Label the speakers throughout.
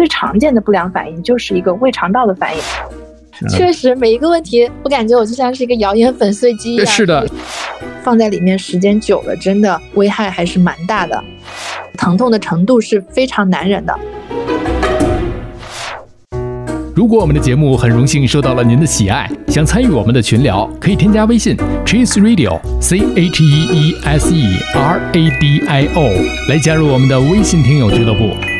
Speaker 1: 最常见的不良反应就是一个胃肠道的反应。
Speaker 2: 确实，每一个问题，我感觉我就像是一个谣言粉碎机一样。
Speaker 3: 是的，
Speaker 1: 放在里面时间久了，真的危害还是蛮大的，疼痛的程度是非常难忍的。
Speaker 3: 如果我们的节目很荣幸受到了您的喜爱，想参与我们的群聊，可以添加微信 Cheese Radio C H E E S E R A D I O 来加入我们的微信听友俱乐部。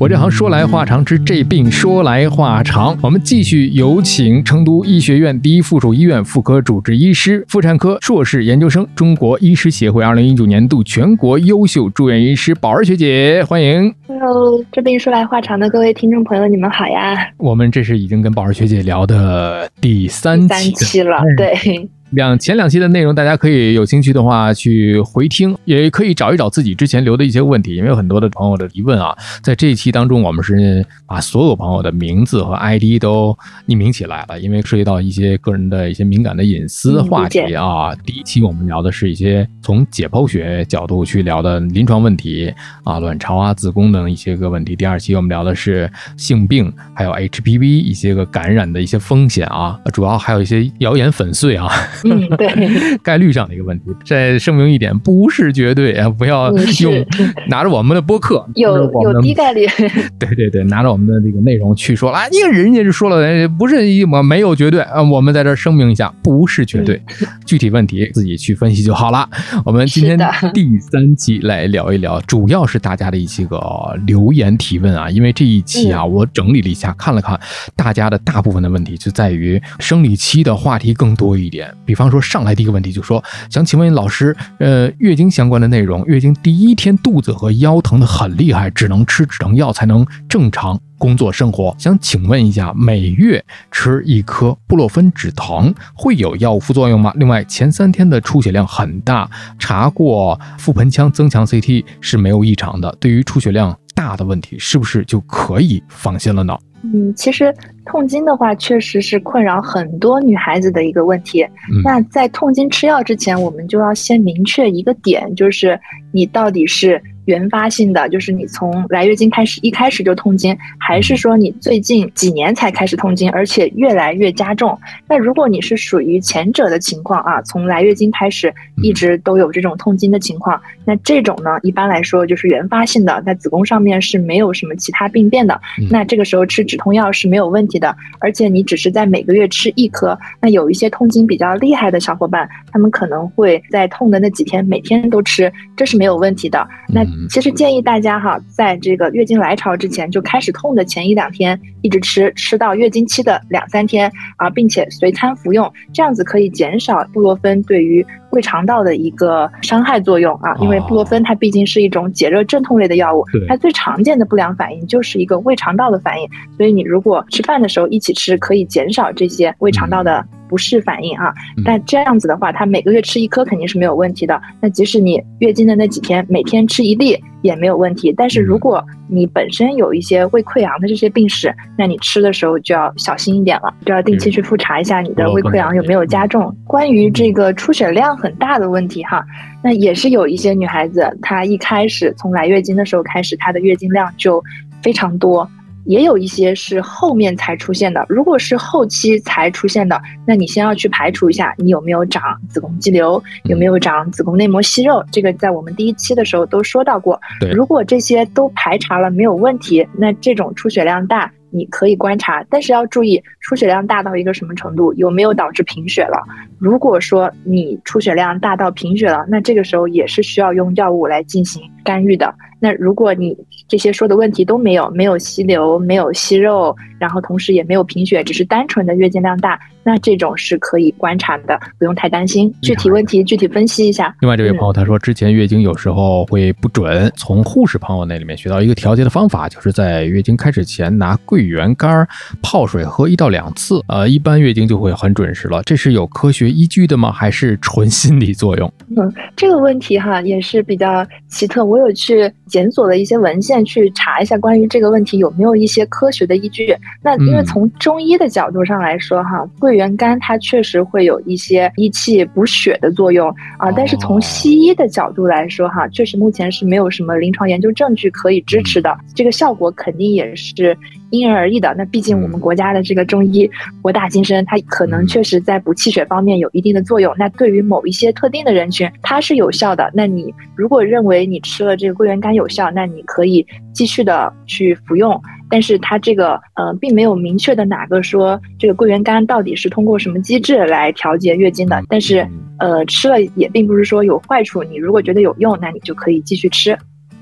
Speaker 3: 我这行说来话长，治这病说来话长。我们继续有请成都医学院第一附属医院妇科主治医师、妇产科硕士研究生、中国医师协会二零一九年度全国优秀住院医师宝儿学姐，欢迎。
Speaker 1: Hello，这病说来话长的各位听众朋友，你们好呀。
Speaker 3: 我们这是已经跟宝儿学姐聊的第三
Speaker 1: 期了，对。
Speaker 3: 两前两期的内容，大家可以有兴趣的话去回听，也可以找一找自己之前留的一些问题，因为有很多的朋友的疑问啊。在这一期当中，我们是把所有朋友的名字和 ID 都匿名起来了，因为涉及到一些个人的一些敏感的隐私话题啊。第一期我们聊的是一些从解剖学角度去聊的临床问题啊，卵巢啊、子宫等一些个问题。第二期我们聊的是性病，还有 HPV 一些个感染的一些风险啊，主要还有一些谣言粉碎啊。
Speaker 1: 嗯，对，
Speaker 3: 概率上的一个问题。再声明一点，不是绝对啊，不要用拿着我们的播客，
Speaker 1: 有有低概率。
Speaker 3: 对对对，拿着我们的这个内容去说啊，因为人家就说了，不是没有绝对啊。我们在这声明一下，不是绝对，具体问题自己去分析就好了。我们今天第三期来聊一聊，主要是大家的一些个留言提问啊。因为这一期啊，我整理了一下，看了看大家的大部分的问题，就在于生理期的话题更多一点。比方说，上来第一个问题就说，想请问老师，呃，月经相关的内容。月经第一天肚子和腰疼的很厉害，只能吃止疼药才能正常工作生活。想请问一下，每月吃一颗布洛芬止疼会有药物副作用吗？另外，前三天的出血量很大，查过腹盆腔增强 CT 是没有异常的。对于出血量大的问题，是不是就可以放心了呢？
Speaker 1: 嗯，其实痛经的话，确实是困扰很多女孩子的一个问题。那在痛经吃药之前，我们就要先明确一个点，就是你到底是。原发性的就是你从来月经开始一开始就痛经，还是说你最近几年才开始痛经，而且越来越加重？那如果你是属于前者的情况啊，从来月经开始一直都有这种痛经的情况，那这种呢，一般来说就是原发性的，在子宫上面是没有什么其他病变的。那这个时候吃止痛药是没有问题的，而且你只是在每个月吃一颗。那有一些痛经比较厉害的小伙伴，他们可能会在痛的那几天每天都吃，这是没有问题的。那其实建议大家哈，在这个月经来潮之前就开始痛的前一两天，一直吃，吃到月经期的两三天啊，并且随餐服用，这样子可以减少布洛芬对于胃肠道的一个伤害作用啊。因为布洛芬它毕竟是一种解热镇痛类的药物，它最常见的不良反应就是一个胃肠道的反应，所以你如果吃饭的时候一起吃，可以减少这些胃肠道的。不适反应啊，但这样子的话，它每个月吃一颗肯定是没有问题的。那即使你月经的那几天每天吃一粒也没有问题。但是如果你本身有一些胃溃疡的这些病史，那你吃的时候就要小心一点了，就要定期去复查一下你的胃溃疡有没有加重。关于这个出血量很大的问题哈，那也是有一些女孩子，她一开始从来月经的时候开始，她的月经量就非常多。也有一些是后面才出现的，如果是后期才出现的，那你先要去排除一下你有没有长子宫肌瘤，有没有长子宫内膜息肉，这个在我们第一期的时候都说到过。如果这些都排查了没有问题，那这种出血量大。你可以观察，但是要注意出血量大到一个什么程度，有没有导致贫血了？如果说你出血量大到贫血了，那这个时候也是需要用药物来进行干预的。那如果你这些说的问题都没有，没有息流，没有息肉，然后同时也没有贫血，只是单纯的月经量大，那这种是可以观察的，不用太担心。具体问题具体分析一下。
Speaker 3: 另外这位朋友他说，之前月经有时候会不准，从护士朋友那里面学到一个调节的方法，就是在月经开始前拿桂圆干泡水喝一到两次，呃，一般月经就会很准时了。这是有科学依据的吗？还是纯心理作用？
Speaker 1: 嗯，这个问题哈也是比较奇特，我有去。检索了一些文献去查一下关于这个问题有没有一些科学的依据。那因为从中医的角度上来说，哈，桂圆干它确实会有一些益气补血的作用啊。但是从西医的角度来说，哈，确实目前是没有什么临床研究证据可以支持的。这个效果肯定也是。因人而异的，那毕竟我们国家的这个中医博大精深，它可能确实在补气血方面有一定的作用。那对于某一些特定的人群，它是有效的。那你如果认为你吃了这个桂圆干有效，那你可以继续的去服用。但是它这个呃，并没有明确的哪个说这个桂圆干到底是通过什么机制来调节月经的。但是呃，吃了也并不是说有坏处。你如果觉得有用，那你就可以继续吃。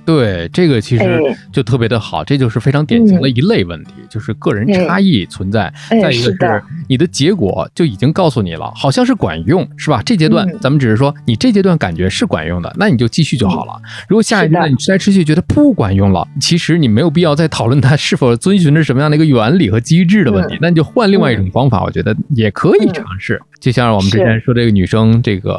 Speaker 3: 对，这个其实就特别的好，这就是非常典型的一类问题，就是个人差异存在。再一个是你的结果就已经告诉你了，好像是管用，是吧？这阶段咱们只是说你这阶段感觉是管用的，那你就继续就好了。如果下一阶段你吃来吃去觉得不管用了，其实你没有必要再讨论它是否遵循着什么样的一个原理和机制的问题，那你就换另外一种方法，我觉得也可以尝试。就像我们之前说这个女生这个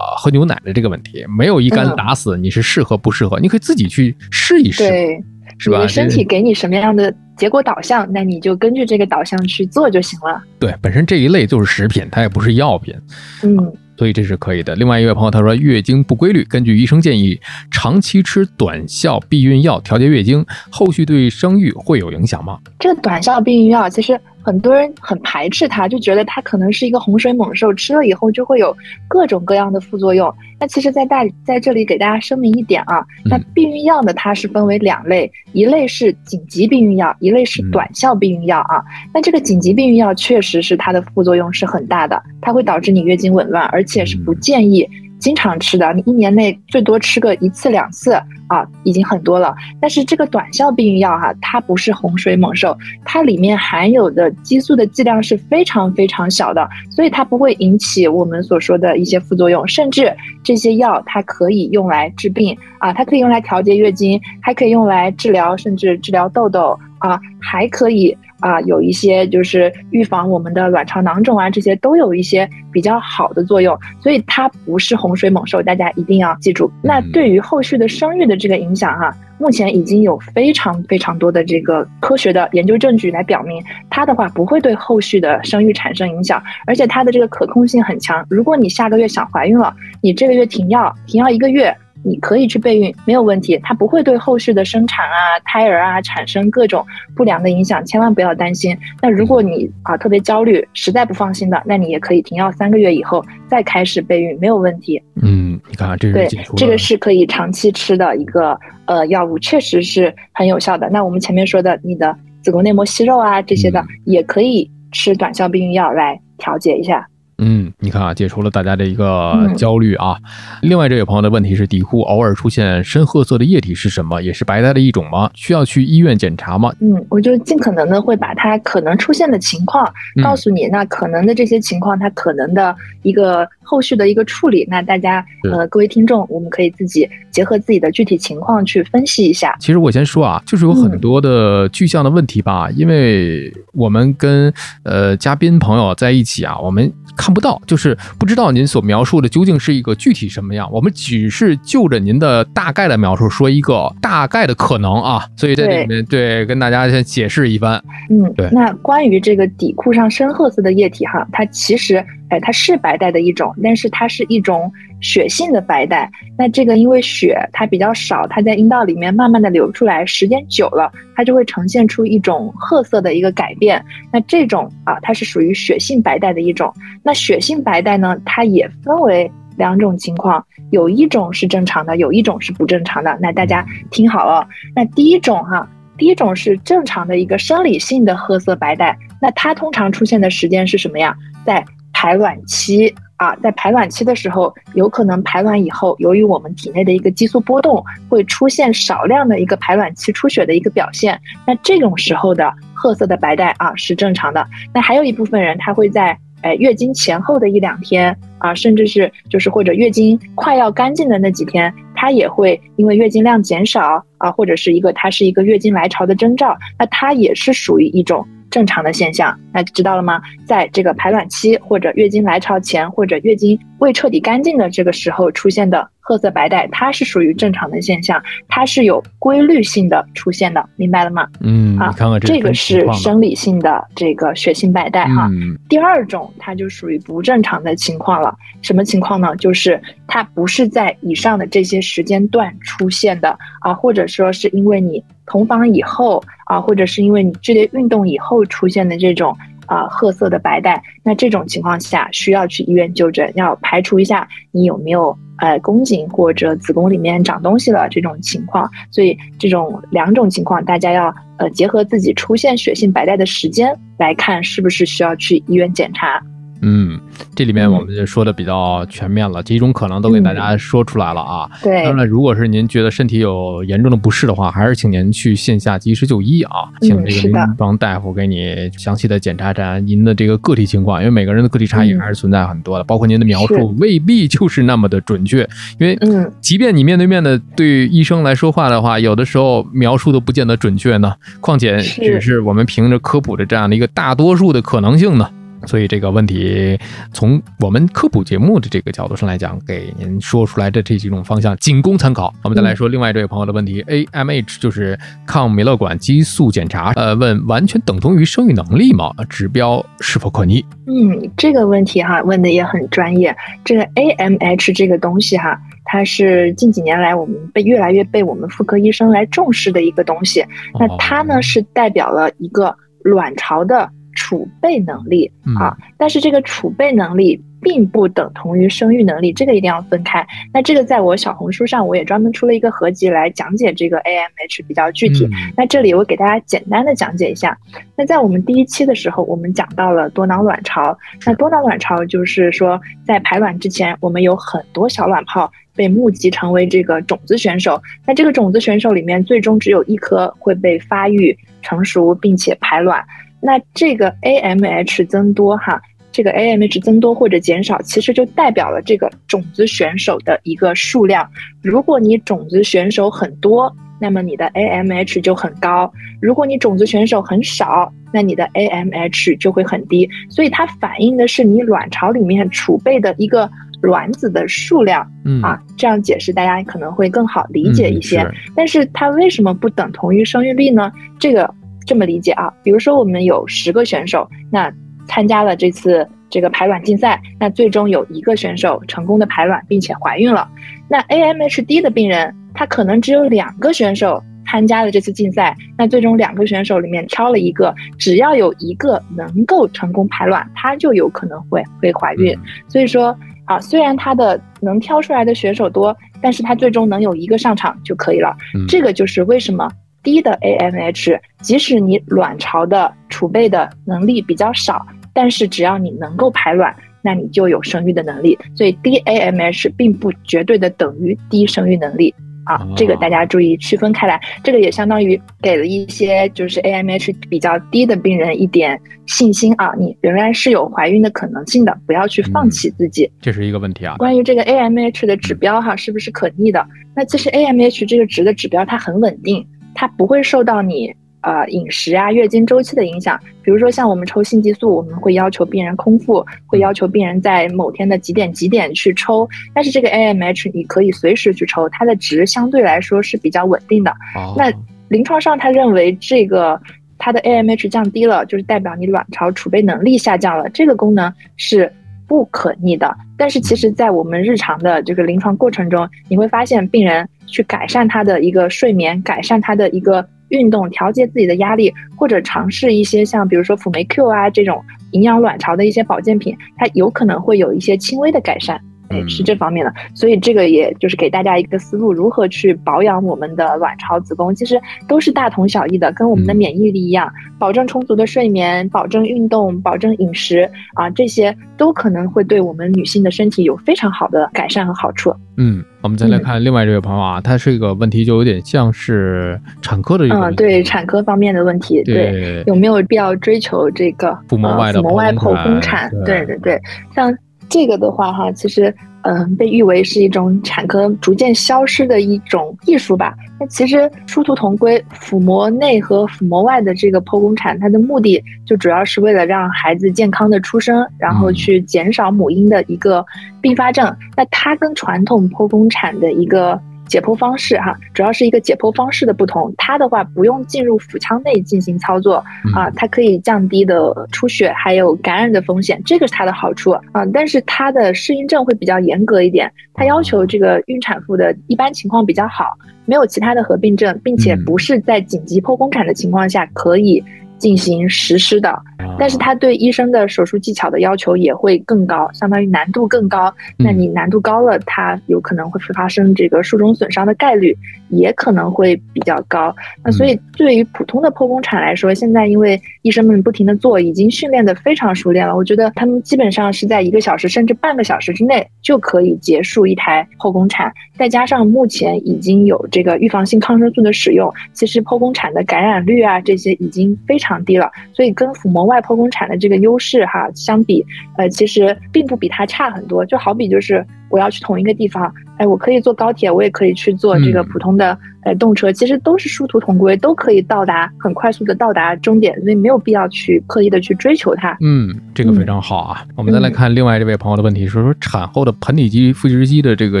Speaker 3: 喝牛奶的这个问题，没有一竿子打死你是适合不适合，你可以自己去试一试，对是吧？
Speaker 1: 身体给你什么样的结果导向，那你就根据这个导向去做就行了。
Speaker 3: 对，本身这一类就是食品，它也不是药品，
Speaker 1: 嗯，
Speaker 3: 所以这是可以的。另外一位朋友他说，月经不规律，根据医生建议，长期吃短效避孕药调节月经，后续对生育会有影响吗？
Speaker 1: 这个短效避孕药其实。很多人很排斥它，就觉得它可能是一个洪水猛兽，吃了以后就会有各种各样的副作用。那其实，在大在这里给大家声明一点啊，那避孕药呢，它是分为两类，一类是紧急避孕药，一类是短效避孕药啊。那这个紧急避孕药确实是它的副作用是很大的，它会导致你月经紊乱，而且是不建议。经常吃的，你一年内最多吃个一次两次啊，已经很多了。但是这个短效避孕药哈，它不是洪水猛兽，它里面含有的激素的剂量是非常非常小的，所以它不会引起我们所说的一些副作用。甚至这些药它可以用来治病啊，它可以用来调节月经，还可以用来治疗，甚至治疗痘痘啊，还可以。啊，有一些就是预防我们的卵巢囊肿啊，这些都有一些比较好的作用，所以它不是洪水猛兽，大家一定要记住。那对于后续的生育的这个影响哈，目前已经有非常非常多的这个科学的研究证据来表明，它的话不会对后续的生育产生影响，而且它的这个可控性很强。如果你下个月想怀孕了，你这个月停药，停药一个月。你可以去备孕，没有问题，它不会对后续的生产啊、胎儿啊产生各种不良的影响，千万不要担心。那如果你啊特别焦虑，实在不放心的，那你也可以停药三个月以后再开始备孕，没有问题。
Speaker 3: 嗯，你看这是
Speaker 1: 对，这个是可以长期吃的一个呃药物，确实是很有效的。那我们前面说的，你的子宫内膜息肉啊这些的，也可以吃短效避孕药来调节一下。
Speaker 3: 嗯，你看啊，解除了大家的一个焦虑啊。另外，这位朋友的问题是：底裤偶尔出现深褐色的液体是什么？也是白带的一种吗？需要去医院检查吗？
Speaker 1: 嗯，我就尽可能的会把它可能出现的情况告诉你。那可能的这些情况，它可能的一个后续的一个处理，那大家呃，各位听众，我们可以自己结合自己的具体情况去分析一下。
Speaker 3: 其实我先说啊，就是有很多的具象的问题吧，因为我们跟呃嘉宾朋友在一起啊，我们。看不到，就是不知道您所描述的究竟是一个具体什么样。我们只是就着您的大概的描述说一个大概的可能啊，所以在这里面对跟大家先解释一番。
Speaker 1: 嗯，对。那关于这个底裤上深褐色的液体哈，它其实。它是白带的一种，但是它是一种血性的白带。那这个因为血它比较少，它在阴道里面慢慢的流出来，时间久了，它就会呈现出一种褐色的一个改变。那这种啊，它是属于血性白带的一种。那血性白带呢，它也分为两种情况，有一种是正常的，有一种是不正常的。那大家听好了，那第一种哈，第一种是正常的一个生理性的褐色白带，那它通常出现的时间是什么呀？在排卵期啊，在排卵期的时候，有可能排卵以后，由于我们体内的一个激素波动，会出现少量的一个排卵期出血的一个表现。那这种时候的褐色的白带啊是正常的。那还有一部分人，他会在哎月经前后的一两天啊，甚至是就是或者月经快要干净的那几天，他也会因为月经量减少啊，或者是一个它是一个月经来潮的征兆，那它也是属于一种。正常的现象，那知道了吗？在这个排卵期或者月经来潮前或者月经未彻底干净的这个时候出现的。褐色白带，它是属于正常的现象，它是有规律性的出现的，明白了吗？
Speaker 3: 嗯，
Speaker 1: 啊，
Speaker 3: 看看
Speaker 1: 这个是生理性的这个血性白带哈。第二种，它就属于不正常的情况了。什么情况呢？就是它不是在以上的这些时间段出现的啊，或者说是因为你同房以后啊，或者是因为你剧烈运动以后出现的这种啊褐色的白带。那这种情况下需要去医院就诊，要排除一下你有没有。呃，宫颈或者子宫里面长东西了这种情况，所以这种两种情况，大家要呃结合自己出现血性白带的时间来看，是不是需要去医院检查。
Speaker 3: 嗯，这里面我们就说的比较全面了，几种可能都给大家说出来了啊。
Speaker 1: 对，
Speaker 3: 当然，如果是您觉得身体有严重的不适的话，还是请您去线下及时就医啊，请这个临床大夫给你详细的检查查您的这个个体情况，因为每个人的个体差异还是存在很多的，包括您的描述未必就是那么的准确，因为嗯，即便你面对面的对医生来说话的话，有的时候描述都不见得准确呢，况且只是我们凭着科普的这样的一个大多数的可能性呢。所以这个问题，从我们科普节目的这个角度上来讲，给您说出来的这几种方向仅供参考。我们再来说另外这位朋友的问题，AMH 就是抗美乐管激素检查，呃，问完全等同于生育能力吗？指标是否可逆？
Speaker 1: 嗯，这个问题哈问的也很专业。这个 AMH 这个东西哈，它是近几年来我们被越来越被我们妇科医生来重视的一个东西。那它呢是代表了一个卵巢的。储备能力啊，但是这个储备能力并不等同于生育能力，这个一定要分开。那这个在我小红书上，我也专门出了一个合集来讲解这个 AMH 比较具体。那这里我给大家简单的讲解一下。那在我们第一期的时候，我们讲到了多囊卵巢。那多囊卵巢就是说，在排卵之前，我们有很多小卵泡被募集成为这个种子选手。那这个种子选手里面，最终只有一颗会被发育成熟并且排卵。那这个 AMH 增多哈，这个 AMH 增多或者减少，其实就代表了这个种子选手的一个数量。如果你种子选手很多，那么你的 AMH 就很高；如果你种子选手很少，那你的 AMH 就会很低。所以它反映的是你卵巢里面储备的一个卵子的数量。嗯啊，这样解释大家可能会更好理解一些。但是它为什么不等同于生育率呢？这个。这么理解啊，比如说我们有十个选手，那参加了这次这个排卵竞赛，那最终有一个选手成功的排卵并且怀孕了。那 AMHD 的病人，他可能只有两个选手参加了这次竞赛，那最终两个选手里面挑了一个，只要有一个能够成功排卵，他就有可能会会怀孕。所以说啊，虽然他的能挑出来的选手多，但是他最终能有一个上场就可以了。这个就是为什么。低的 AMH，即使你卵巢的储备的能力比较少，但是只要你能够排卵，那你就有生育的能力。所以低 AMH 并不绝对的等于低生育能力啊，这个大家注意区分开来。这个也相当于给了一些就是 AMH 比较低的病人一点信心啊，你仍然是有怀孕的可能性的，不要去放弃自己。
Speaker 3: 这是一个问题啊。
Speaker 1: 关于这个 AMH 的指标哈，是不是可逆的？那其实 AMH 这个值的指标它很稳定。它不会受到你呃饮食啊、月经周期的影响。比如说像我们抽性激素，我们会要求病人空腹，会要求病人在某天的几点几点去抽。但是这个 AMH 你可以随时去抽，它的值相对来说是比较稳定的。那临床上他认为这个它的 AMH 降低了，就是代表你卵巢储备能力下降了，这个功能是不可逆的。但是其实，在我们日常的这个临床过程中，你会发现病人。去改善他的一个睡眠，改善他的一个运动，调节自己的压力，或者尝试一些像比如说辅酶 Q 啊这种营养卵巢的一些保健品，它有可能会有一些轻微的改善。哎，是这方面的。所以这个也就是给大家一个思路，如何去保养我们的卵巢、子宫，其实都是大同小异的，跟我们的免疫力一样，保证充足的睡眠，保证运动，保证饮食啊，这些都可能会对我们女性的身体有非常好的改善和好处。
Speaker 3: 嗯，我们再来看另外这位朋友啊，他这个问题就有点像是产科的一个
Speaker 1: 嗯，对产科方面的问题，对有没有必要追求这个
Speaker 3: 腹膜外的
Speaker 1: 腹膜外剖宫产？对对对，像这个的话哈，其实。嗯，被誉为是一种产科逐渐消失的一种艺术吧。那其实殊途同归，腹膜内和腹膜外的这个剖宫产，它的目的就主要是为了让孩子健康的出生，然后去减少母婴的一个并发症。那它跟传统剖宫产的一个。解剖方式哈，主要是一个解剖方式的不同。它的话不用进入腹腔内进行操作啊，它可以降低的出血还有感染的风险，这个是它的好处啊。但是它的适应症会比较严格一点，它要求这个孕产妇的一般情况比较好，没有其他的合并症，并且不是在紧急剖宫产的情况下可以。进行实施的，但是他对医生的手术技巧的要求也会更高，相当于难度更高。那你难度高了，它有可能会发生这个术中损伤的概率也可能会比较高。那所以对于普通的剖宫产来说，现在因为医生们不停的做，已经训练的非常熟练了。我觉得他们基本上是在一个小时甚至半个小时之内就可以结束一台剖宫产。再加上目前已经有这个预防性抗生素的使用，其实剖宫产的感染率啊这些已经非常。低了，所以跟腹膜外剖宫产的这个优势哈相比，呃，其实并不比它差很多。就好比就是我要去同一个地方，哎，我可以坐高铁，我也可以去坐这个普通的。呃，动车其实都是殊途同归，都可以到达很快速的到达终点，所以没有必要去刻意的去追求它。
Speaker 3: 嗯，这个非常好啊。我们再来看另外这位朋友的问题，说说产后的盆底肌、腹直肌的这个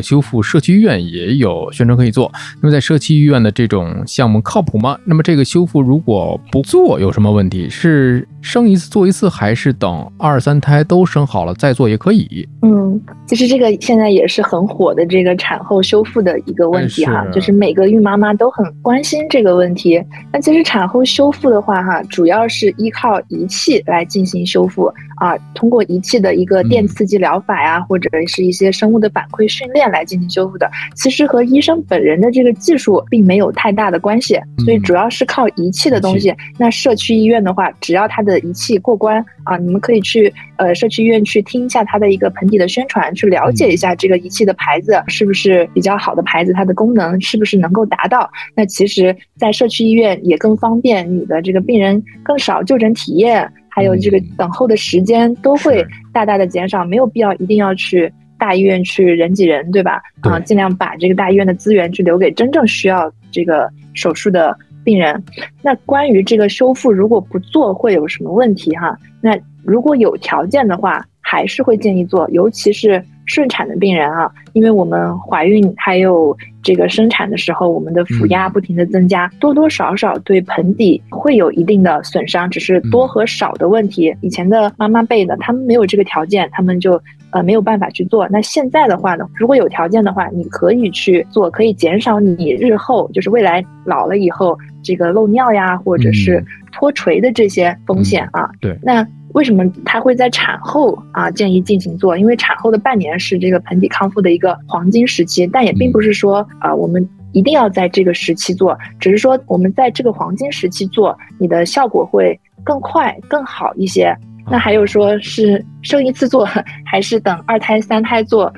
Speaker 3: 修复，社区医院也有宣传可以做。那么在社区医院的这种项目靠谱吗？那么这个修复如果不做有什么问题？是生一次做一次，还是等二三胎都生好了再做也可以？
Speaker 1: 嗯，其实这个现在也是很火的这个产后修复的一个问题哈，就是每个孕妈。妈妈都很关心这个问题。那其实产后修复的话，哈，主要是依靠仪器来进行修复啊，通过仪器的一个电刺激疗法呀，或者是一些生物的反馈训练来进行修复的。其实和医生本人的这个技术并没有太大的关系，所以主要是靠仪器的东西。那社区医院的话，只要它的仪器过关啊，你们可以去呃社区医院去听一下它的一个盆底的宣传，去了解一下这个仪器的牌子是不是比较好的牌子，它的功能是不是能够达。达到那其实，在社区医院也更方便，你的这个病人更少就诊体验，还有这个等候的时间都会大大的减少，没有必要一定要去大医院去人挤人，对吧？啊，尽量把这个大医院的资源去留给真正需要这个手术的病人。那关于这个修复，如果不做会有什么问题哈？那如果有条件的话，还是会建议做，尤其是。顺产的病人啊，因为我们怀孕还有这个生产的时候，我们的腹压不停的增加，多多少少对盆底会有一定的损伤，只是多和少的问题。以前的妈妈辈的，他们没有这个条件，他们就呃没有办法去做。那现在的话呢，如果有条件的话，你可以去做，可以减少你日后就是未来老了以后这个漏尿呀，或者是脱垂的这些风险啊。
Speaker 3: 对，
Speaker 1: 那。为什么他会在产后啊建议进行做？因为产后的半年是这个盆底康复的一个黄金时期，但也并不是说啊我们一定要在这个时期做，只是说我们在这个黄金时期做，你的效果会更快更好一些。那还有说是生一次做，还是等二胎三胎做？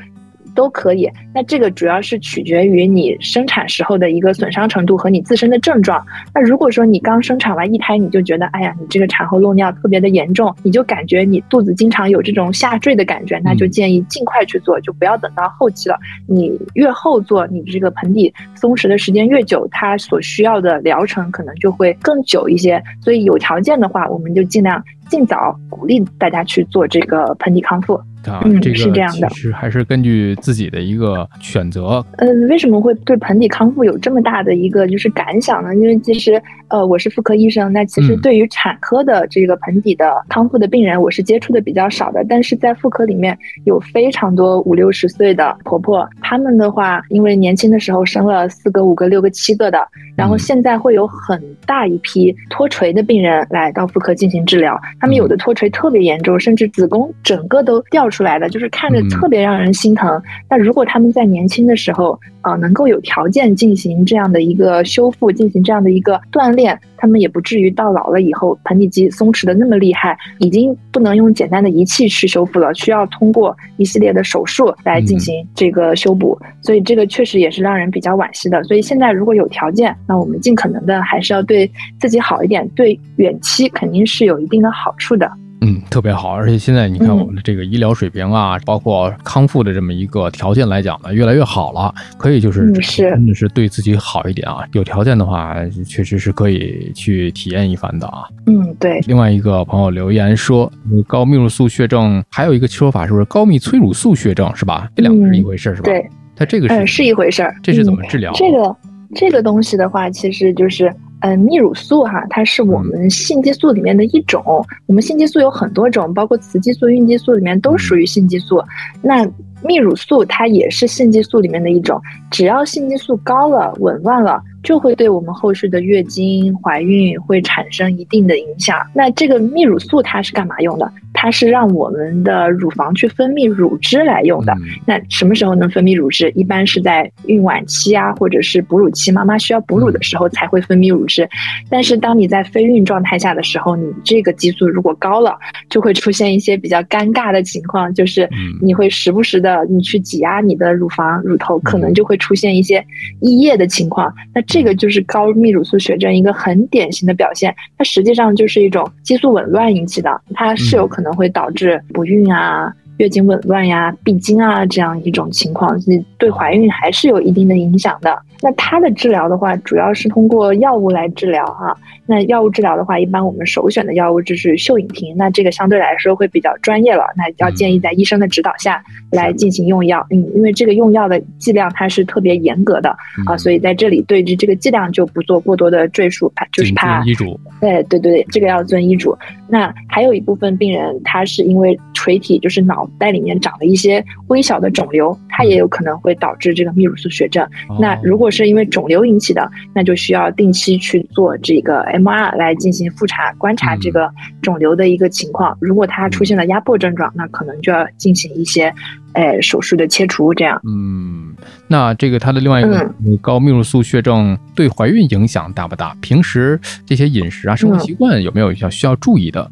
Speaker 1: 都可以，那这个主要是取决于你生产时候的一个损伤程度和你自身的症状。那如果说你刚生产完一胎，你就觉得，哎呀，你这个产后漏尿特别的严重，你就感觉你肚子经常有这种下坠的感觉，那就建议尽快去做，就不要等到后期了。你越后做，你这个盆底松弛的时间越久，它所需要的疗程可能就会更久一些。所以有条件的话，我们就尽量尽早鼓励大家去做这个盆底康复。
Speaker 3: 啊，这个其实还是根据自己的一个选择。
Speaker 1: 嗯，为什么会对盆底康复有这么大的一个就是感想呢？因为其实呃，我是妇科医生，那其实对于产科的这个盆底的康复的病人，我是接触的比较少的。但是在妇科里面有非常多五六十岁的婆婆，她们的话，因为年轻的时候生了四个、五个、六个、七个的，然后现在会有很大一批脱垂的病人来到妇科进行治疗。他们有的脱垂特别严重，甚至子宫整个都掉出来的，就是看着特别让人心疼。那如果他们在年轻的时候啊，能够有条件进行这样的一个修复，进行这样的一个锻炼，他们也不至于到老了以后盆底肌松弛的那么厉害，已经不能用简单的仪器去修复了，需要通过一系列的手术来进行这个修补。所以这个确实也是让人比较惋惜的。所以现在如果有条件，那我们尽可能的还是要对自己好一点，对远期肯定是有一定的好处的。
Speaker 3: 嗯，特别好，而且现在你看我们的这个医疗水平啊，包括康复的这么一个条件来讲呢，越来越好了。可以就是真的是对自己好一点啊，有条件的话，确实是可以去体验一番的啊。
Speaker 1: 嗯，对。
Speaker 3: 另外一个朋友留言说，高泌乳素血症还有一个说法是不是高泌催乳素血症是吧？这两个是一回事是吧？
Speaker 1: 对，
Speaker 3: 它这个是
Speaker 1: 是一回事儿。
Speaker 3: 这是怎么治疗？
Speaker 1: 这个这个东西的话，其实就是。嗯，泌乳素哈，它是我们性激素里面的一种。我们性激素有很多种，包括雌激素、孕激素里面都属于性激素。那泌乳素它也是性激素里面的一种。只要性激素高了、紊乱了，就会对我们后续的月经、怀孕会产生一定的影响。那这个泌乳素它是干嘛用的？它是让我们的乳房去分泌乳汁来用的。那什么时候能分泌乳汁？一般是在孕晚期啊，或者是哺乳期，妈妈需要哺乳的时候才会分泌乳汁。但是当你在非孕状态下的时候，你这个激素如果高了，就会出现一些比较尴尬的情况，就是你会时不时的你去挤压你的乳房、乳头，可能就会出现一些溢液的情况。那这个就是高泌乳素血症一个很典型的表现。它实际上就是一种激素紊乱引起的，它是有可能。可能会导致不孕啊、月经紊乱呀、闭经啊这样一种情况，对怀孕还是有一定的影响的。那它的治疗的话，主要是通过药物来治疗哈。那药物治疗的话，一般我们首选的药物就是溴引婷。那这个相对来说会比较专业了，那要建议在医生的指导下来进行用药。嗯，因为这个用药的剂量它是特别严格的啊，所以在这里对于这个剂量就不做过多的赘述，怕就是怕
Speaker 3: 医嘱。
Speaker 1: 对对对，这个要遵医嘱。那还有一部分病人，他是因为垂体，就是脑袋里面长了一些微小的肿瘤，它也有可能会导致这个泌乳素血症。那如果果是因为肿瘤引起的，那就需要定期去做这个 MR 来进行复查，观察这个肿瘤的一个情况。如果它出现了压迫症状，那可能就要进行一些，诶手术的切除。这样。
Speaker 3: 嗯，那这个它的另外一个高泌乳素血症对怀孕影响大不大？平时这些饮食啊、生活习惯有没有要需要注意的？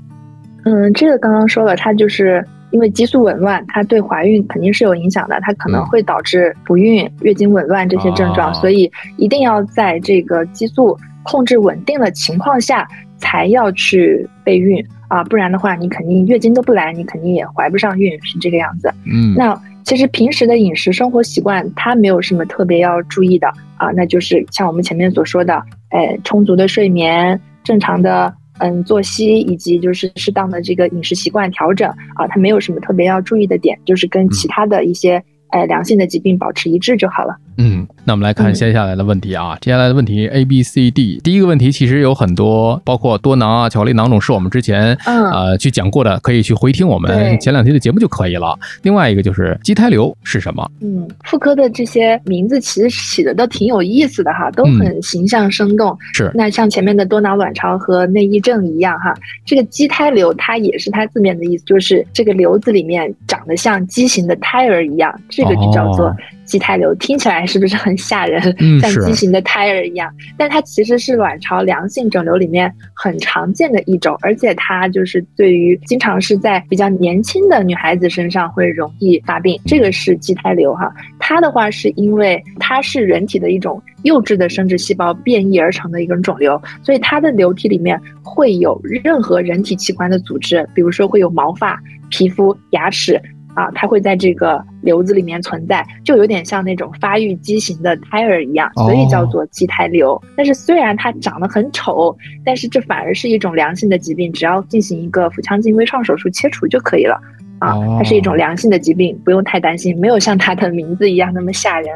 Speaker 1: 嗯，这个刚刚说了，它就是。因为激素紊乱，它对怀孕肯定是有影响的，它可能会导致不孕、月经紊乱这些症状，所以一定要在这个激素控制稳定的情况下才要去备孕啊，不然的话你肯定月经都不来，你肯定也怀不上孕，是这个样子。
Speaker 3: 嗯，
Speaker 1: 那其实平时的饮食生活习惯它没有什么特别要注意的啊，那就是像我们前面所说的，哎，充足的睡眠，正常的。嗯，作息以及就是适当的这个饮食习惯调整啊，它没有什么特别要注意的点，就是跟其他的一些。呃，良性的疾病保持一致就好了。
Speaker 3: 嗯，那我们来看接下来的问题啊。接下来的问题 A、B、C、D。第一个问题其实有很多，包括多囊啊、巧克力囊肿，是我们之前呃去讲过的，可以去回听我们前两期的节目就可以了。另外一个就是畸胎瘤是什么？
Speaker 1: 嗯，妇科的这些名字其实起的都挺有意思的哈，都很形象生动。
Speaker 3: 是。
Speaker 1: 那像前面的多囊卵巢和内异症一样哈，这个畸胎瘤它也是它字面的意思，就是这个瘤子里面长得像畸形的胎儿一样。这个就叫做畸胎瘤，听起来是不是很吓人？像畸形的胎儿一样，但它其实是卵巢良性肿瘤里面很常见的一种，而且它就是对于经常是在比较年轻的女孩子身上会容易发病。这个是畸胎瘤哈，它的话是因为它是人体的一种幼稚的生殖细胞变异而成的一种肿瘤，所以它的瘤体里面会有任何人体器官的组织，比如说会有毛发、皮肤、牙齿。啊，它会在这个瘤子里面存在，就有点像那种发育畸形的胎儿一样，所以叫做畸胎瘤。但是虽然它长得很丑，但是这反而是一种良性的疾病，只要进行一个腹腔镜微创手术切除就可以了。啊，它是一种良性的疾病，不用太担心，没有像它的名字一样那么吓人。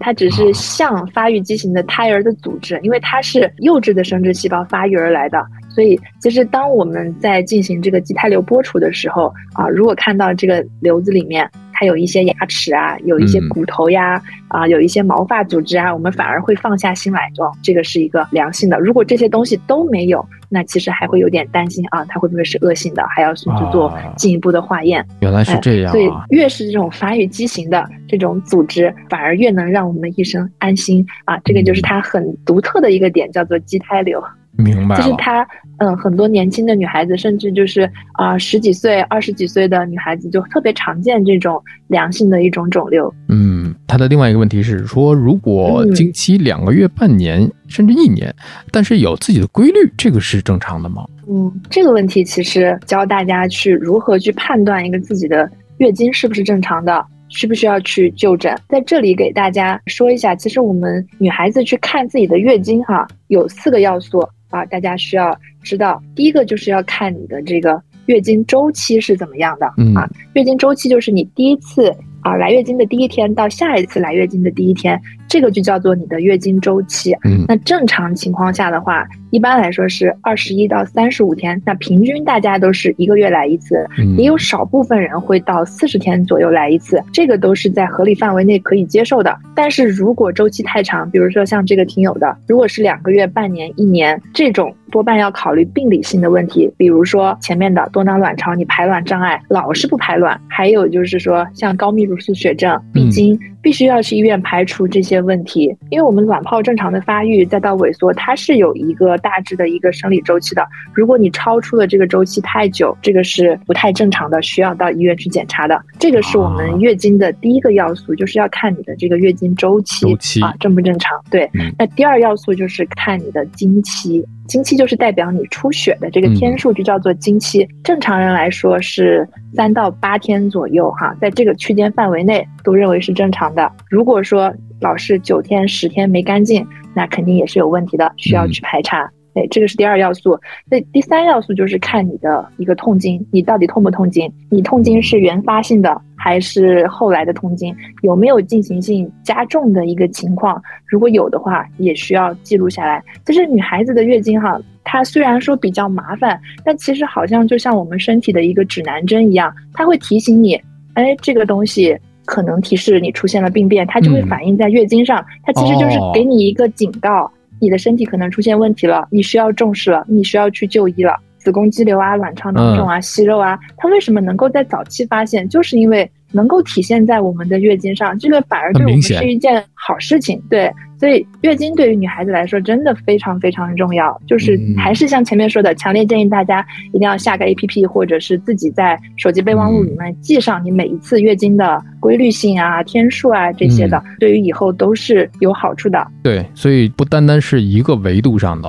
Speaker 1: 它只是像发育畸形的胎儿的组织，因为它是幼稚的生殖细胞发育而来的。所以，其实当我们在进行这个畸胎瘤剥除的时候啊，如果看到这个瘤子里面。它有一些牙齿啊，有一些骨头呀，啊，有一些毛发组织啊，我们反而会放下心来，哦，这个是一个良性的。如果这些东西都没有，那其实还会有点担心啊，它会不会是恶性的，还要去做进一步的化验。
Speaker 3: 原来是这样，
Speaker 1: 所以越是这种发育畸形的这种组织，反而越能让我们医生安心啊。这个就是它很独特的一个点，叫做畸胎瘤。
Speaker 3: 明白
Speaker 1: 就是她，嗯，很多年轻的女孩子，甚至就是啊十几岁、二十几岁的女孩子，就特别常见这种良性的一种肿瘤。
Speaker 3: 嗯，她的另外一个问题是说，如果经期两个月、半年甚至一年，但是有自己的规律，这个是正常的吗？
Speaker 1: 嗯，这个问题其实教大家去如何去判断一个自己的月经是不是正常的，需不需要去就诊。在这里给大家说一下，其实我们女孩子去看自己的月经哈，有四个要素。啊，大家需要知道，第一个就是要看你的这个月经周期是怎么样的嗯啊。月经周期就是你第一次啊来月经的第一天到下一次来月经的第一天，这个就叫做你的月经周期。
Speaker 3: 嗯，
Speaker 1: 那正常情况下的话。一般来说是二十一到三十五天，那平均大家都是一个月来一次，也有少部分人会到四十天左右来一次，这个都是在合理范围内可以接受的。但是如果周期太长，比如说像这个听友的，如果是两个月、半年、一年这种，多半要考虑病理性的问题，比如说前面的多囊卵巢，你排卵障碍老是不排卵，还有就是说像高泌乳素血症、闭经，必须要去医院排除这些问题，因为我们卵泡正常的发育再到萎缩，它是有一个。大致的一个生理周期的，如果你超出了这个周期太久，这个是不太正常的，需要到医院去检查的。这个是我们月经的第一个要素，就是要看你的这个月经周期啊正不正常。对，那第二要素就是看你的经期，经期就是代表你出血的这个天数，就叫做经期。正常人来说是三到八天左右哈，在这个区间范围内都认为是正常的。如果说老是九天十天没干净。那肯定也是有问题的，需要去排查。哎，这个是第二要素。那第三要素就是看你的一个痛经，你到底痛不痛经？你痛经是原发性的还是后来的痛经？有没有进行性加重的一个情况？如果有的话，也需要记录下来。就是女孩子的月经哈，它虽然说比较麻烦，但其实好像就像我们身体的一个指南针一样，它会提醒你，哎，这个东西。可能提示你出现了病变，它就会反映在月经上。它其实就是给你一个警告，你的身体可能出现问题了，你需要重视了，你需要去就医了。子宫肌瘤啊、卵巢囊肿啊、息肉啊，它为什么能够在早期发现？就是因为能够体现在我们的月经上，这个反而对我们是一件好事情。对。所以月经对于女孩子来说真的非常非常重要，就是还是像前面说的，强烈建议大家一定要下个 A P P，或者是自己在手机备忘录里面记上你每一次月经的规律性啊、天数啊这些的，对于以后都是有好处的。
Speaker 3: 对，所以不单单是一个维度上的，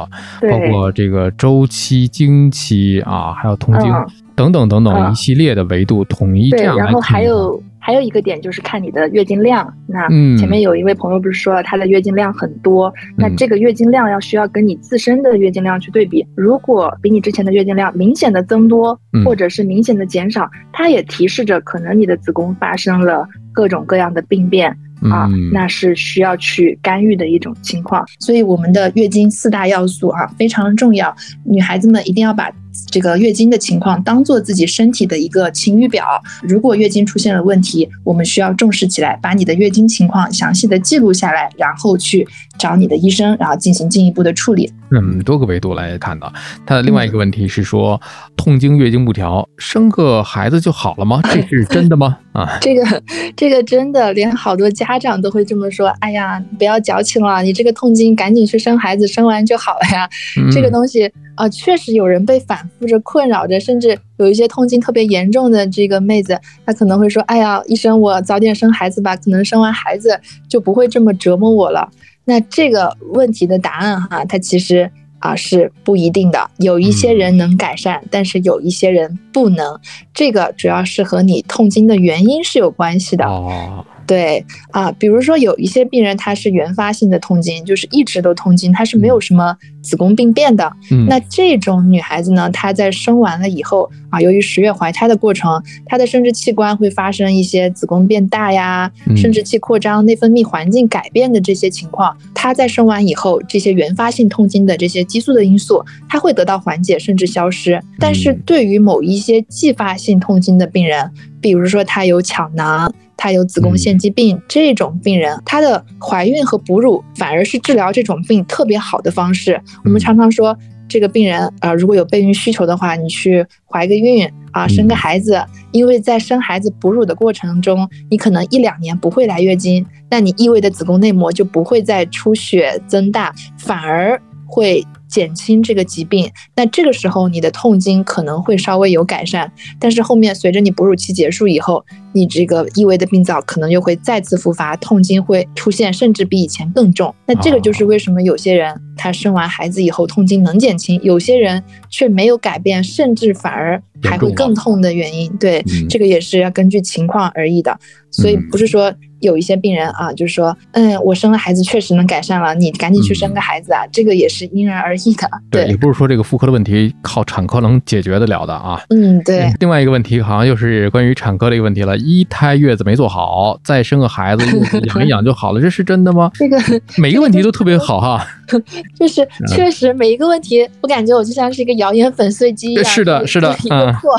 Speaker 3: 包括这个周期、经期啊，还有痛经等等等等一系列的维度，统一这样
Speaker 1: 对。然后还有。还有一个点就是看你的月经量。那前面有一位朋友不是说了，她的月经量很多，那这个月经量要需要跟你自身的月经量去对比。如果比你之前的月经量明显的增多，或者是明显的减少，它也提示着可能你的子宫发生了各种各样的病变啊，那是需要去干预的一种情况。
Speaker 4: 所以我们的月经四大要素啊非常重要，女孩子们一定要把。这个月经的情况当做自己身体的一个晴雨表，如果月经出现了问题，我们需要重视起来，把你的月经情况详细的记录下来，然后去找你的医生，然后进行进一步的处理。
Speaker 3: 嗯，多个维度来看的。他的另外一个问题是说，痛经、月经不调，生个孩子就好了吗？这是真的吗？啊，
Speaker 4: 这个这个真的，连好多家长都会这么说。哎呀，不要矫情了，你这个痛经赶紧去生孩子，生完就好了呀。这个东西。啊，确实有人被反复着困扰着，甚至有一些痛经特别严重的这个妹子，她可能会说：“哎呀，医生，我早点生孩子吧，可能生完孩子就不会这么折磨我了。”那这个问题的答案哈，它其实啊是不一定的，有一些人能改善，但是有一些人不能。这个主要是和你痛经的原因是有关系的。
Speaker 3: 哦，
Speaker 1: 对啊，比如说有一些病人他是原发性的痛经，就是一直都痛经，他是没有什么子宫病变的。
Speaker 3: 嗯
Speaker 1: 那这种女孩子呢，她在生完了以后啊，由于十月怀胎的过程，她的生殖器官会发生一些子宫变大呀、
Speaker 3: 嗯
Speaker 1: 生殖器扩张、内分泌环境改变的这些情况，她在生完以后，这些原发性痛经的这些激素的因素，它会得到缓解甚至消失。但是对于某一些继发性痛经的病人，比如说她有巧囊。她有子宫腺肌病、这种病人，她的怀孕和哺乳反而是治疗这种病特别好的方式。我们常常说，这个病人啊、呃如果有备孕需求的话，你去怀个孕啊，生个孩子，因为在生孩子哺乳的过程中，你可能一两年不会来月经，那你异位的子宫内膜就不会再出血增大，反而会减轻这个疾病。那这个时候你的痛经可能会稍微有改善，但是后面随着你哺乳期结束以后，你这个异位的病灶可能又会再次复发，痛经会出现，甚至比以前更重。那这个就是为什么有些人他生完孩子以后痛经能减轻，有些人却没有改变，甚至反而还会更痛的原因。对，
Speaker 3: 嗯
Speaker 1: 这个也是要根据情况而异的。所以不是说有一些病人啊，就是说，嗯，我生了孩子确实能改善了，你赶紧去生个孩子啊，这个也是因人而异的。
Speaker 3: 对，也，不是说这个妇科的问题靠产科能解决得了的啊。
Speaker 1: 嗯，对。
Speaker 3: 另外一个问题好像又是关于产科的一个问题了，一胎月子没做好，再生个孩子，养一养就好了，这是真的吗？
Speaker 1: 这个
Speaker 3: 每一个问题都特别好哈。
Speaker 1: 就是
Speaker 3: 嗯
Speaker 1: 确实每一个问题，我感觉我就像是一个谣言粉碎机一样。
Speaker 3: 是的是的
Speaker 1: 一个破。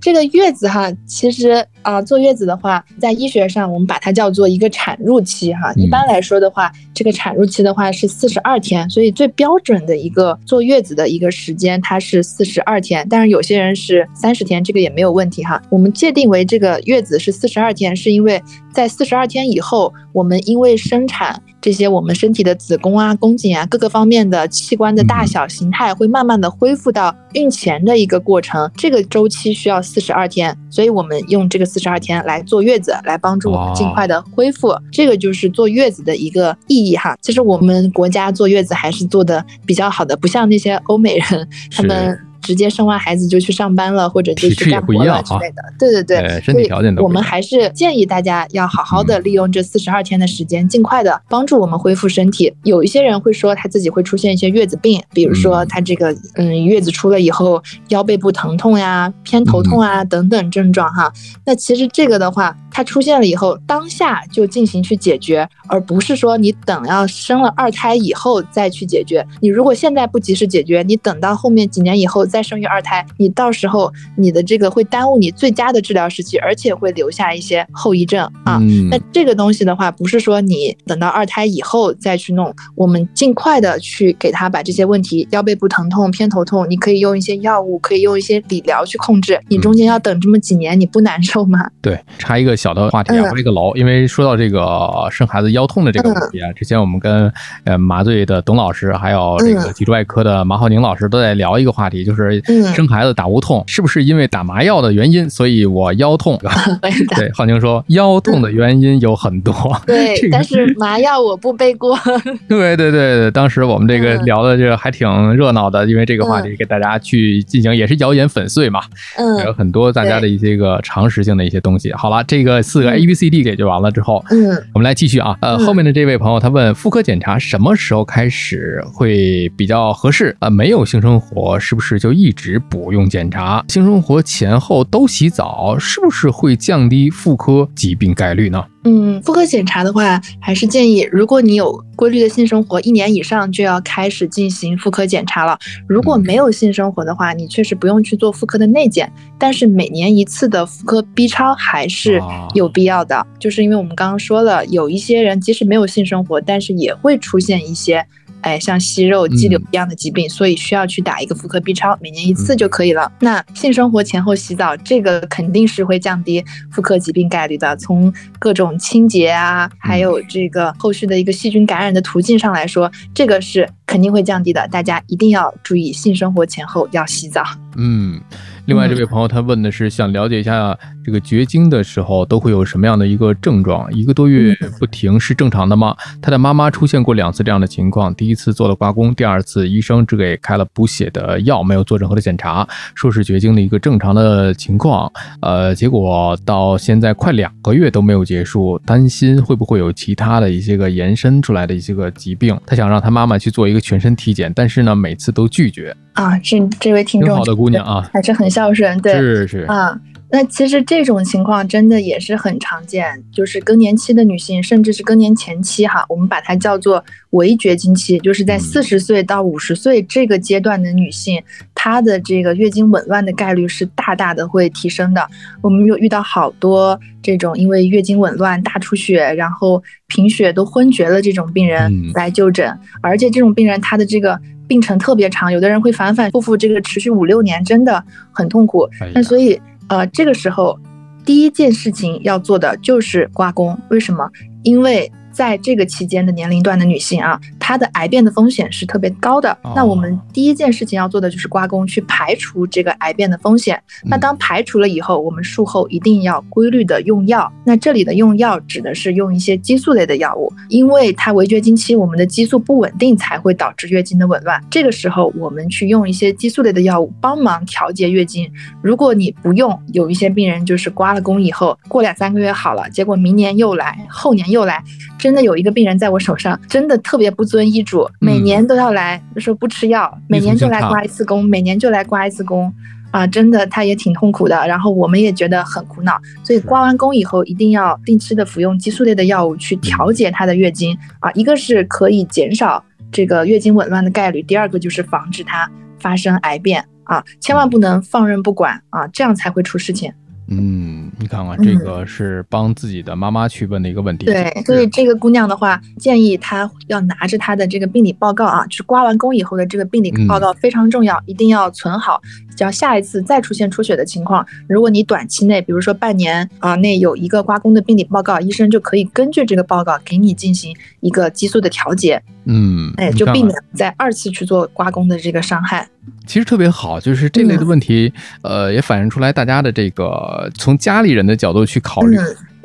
Speaker 1: 这个月子哈，其实啊、坐月子的话，在医学上我们把它叫做一个产褥期哈。
Speaker 3: 嗯
Speaker 1: 一般来说的话，这个产褥期的话是四十二天，所以最标准的一个坐月子的一个时间，它是四十二天。但是有些人是三十天，这个也没有问题哈。我们界定为这个月子是四十二天，是因为在四十二天以后，我们因为生产这些我们身体的子宫啊、宫颈啊各个方面的器官的大小形态会慢慢的恢复到孕前的一个过程，这个周期需要四十二天，所以我们用这个四十二天来坐月子，来帮助我们尽快的恢复。这个就是坐月子的一个意义哈。其实我们国家坐月子还是做的比较好的，不像那些欧美人，他们。直接生完孩子就去上班了，或者就去干活了之类的。对对对，
Speaker 3: 对身体条件都
Speaker 1: 我们还是建议大家要好好的利用这四十二天的时间，尽快的帮助我们恢复身体。有一些人会说他自己会出现一些月子病，比如说
Speaker 3: 嗯
Speaker 1: 他这个嗯月子出了以后腰背部疼痛呀、偏头痛啊等等症状哈。那其实这个的话，它出现了以后，当下就进行去解决，而不是说你等要生了二胎以后再去解决。你如果现在不及时解决，你等到后面几年以后再生育二胎，你到时候你的这个会耽误你最佳的治疗时期，而且会留下一些后遗症啊。
Speaker 3: 嗯
Speaker 1: 那这个东西的话，不是说你等到二胎以后再去弄，我们尽快的去给他把这些问题，腰背部疼痛、偏头痛，你可以用一些药物，可以用一些理疗去控制。你中间要等这么几年，你不难受吗？
Speaker 3: 对，插一个小的话题啊，回一个楼，因为说到这个生孩子腰痛的这个问题啊，之前我们跟呃麻醉的董老师，还有这个
Speaker 1: 嗯
Speaker 3: 脊柱外科的马浩宁老师都在聊一个话题，就是
Speaker 1: 嗯
Speaker 3: 生孩子打无痛是不是因为打麻药的原因，所以我腰痛？对浩宁说腰痛的原因有很多。
Speaker 1: 对
Speaker 3: 这，个
Speaker 1: 但是麻药我不背锅。
Speaker 3: 对对对对，当时我们这个
Speaker 1: 嗯
Speaker 3: 聊的这个还挺热闹的，因为这个话题给大家去进行也是谣言粉碎嘛，嗯有
Speaker 1: 嗯
Speaker 3: 很多大家的一些个常识性的一些东西。好了，这个四个
Speaker 1: 嗯
Speaker 3: A B C D 给就完了之后，
Speaker 1: 嗯
Speaker 3: 我们来继续啊。呃，
Speaker 1: 嗯
Speaker 3: 后面的这位朋友他问，妇科检查什么时候开始会比较合适？呃，没有性生活是不是就一直不用检查？性生活前后都洗澡，是不是会降低妇科疾病概率呢？
Speaker 1: 嗯，妇科检查的话，还是建议，如果你有规律的性生活，一年以上就要开始进行妇科检查了。如果没有性生活的话，你确实不用去做妇科的内检，但是每年一次的妇科 B 超还是
Speaker 3: 啊
Speaker 1: 有必要的。就是因为我们刚刚说了，有一些人即使没有性生活，但是也会出现一些。哎，像息肉、肌瘤一样的疾病，所以需要去打一个妇科 B 超，每年一次就可以了。那性生活前后洗澡，这个肯定是会降低妇科疾病概率的。从各种清洁啊，还有这个后续的一个细菌感染的途径上来说，这个是肯定会降低的。大家一定要注意，性生活前后要洗澡。
Speaker 3: 嗯，另外这位朋友他问的是想了解一下这个绝经的时候都会有什么样的一个症状？一个多月不停是正常的吗？他的妈妈出现过两次这样的情况，第一次做了刮宫，第二次医生只给开了补血的药，没有做任何的检查，说是绝经的一个正常的情况。呃，结果到现在快两个月都没有结束，担心会不会有其他的一些个延伸出来的一些个疾病。他想让他妈妈去做一个全身体检，但是呢，每次都拒绝。
Speaker 1: 啊，这这位听众，
Speaker 3: 挺好的姑娘啊，
Speaker 1: 还是很孝顺，对，
Speaker 3: 是是
Speaker 1: 啊。那其实这种情况真的也是很常见，就是更年期的女性，甚至是更年前期哈，我们把它叫做围绝经期，就是在四十岁到五十岁这个阶段的女性，她的这个月经紊乱的概率是大大的会提升的。我们有遇到好多这种因为月经紊乱大出血，然后贫血都昏厥了这种病人来就诊，而且这种病人她的这个病程特别长，有的人会反反复复，这个持续五六年，真的很痛苦。那所以。呃，这个时候，第一件事情要做的就是刮宫。为什么？因为。在这个期间的年龄段的女性啊，她的癌变的风险是特别高的。那我们第一件事情要做的就是刮宫，去排除这个癌变的风险。那当排除了以后，我们术后一定要规律的用药。那这里的用药指的是用一些激素类的药物，因为它围绝经期，我们的激素不稳定才会导致月经的紊乱。这个时候我们去用一些激素类的药物帮忙调节月经。如果你不用，有一些病人就是刮了宫以后，过两三个月好了，结果明年又来，后年又来。真的有一个病人在我手上，真的特别不遵医嘱，每年都要来，说不吃药，每年就来刮一次宫，每年就来刮一次宫，啊，真的他也挺痛苦的，然后我们也觉得很苦恼，所以刮完宫以后一定要定期的服用激素类的药物去调节他的月经。啊，一个是可以减少这个月经紊乱的概率，第二个就是防止它发生癌变。啊，千万不能放任不管啊，这样才会出事情。
Speaker 3: 嗯，你看看这个是帮自己的妈妈去问的一个问题。
Speaker 1: 对，所以这个姑娘的话，建议她要拿着她的这个病理报告啊，就是刮完宫以后的这个病理报告非常重要，一定要存好。只要下一次再出现出血的情况，如果你短期内，比如说半年啊内有一个刮宫的病理报告，医生就可以根据这个报告给你进行一个激素的调节。
Speaker 3: 嗯，
Speaker 1: 哎，就避免再二次去做刮宫的这个伤害。
Speaker 3: 其实特别好，就是这类的问题，呃，也反映出来大家的这个从家里人的角度去考虑。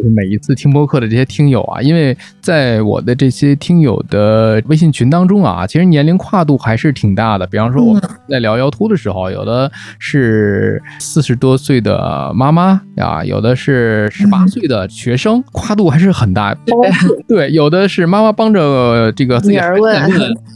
Speaker 3: 每一次听播客的这些听友啊，因为在我的这些听友的微信群当中啊，其实年龄跨度还是挺大的。比方说我们在聊腰突的时候，有的是四十多岁的妈妈啊，有的是十八岁的学生，跨度还是很大。对，有的是妈妈帮着这个自己儿问，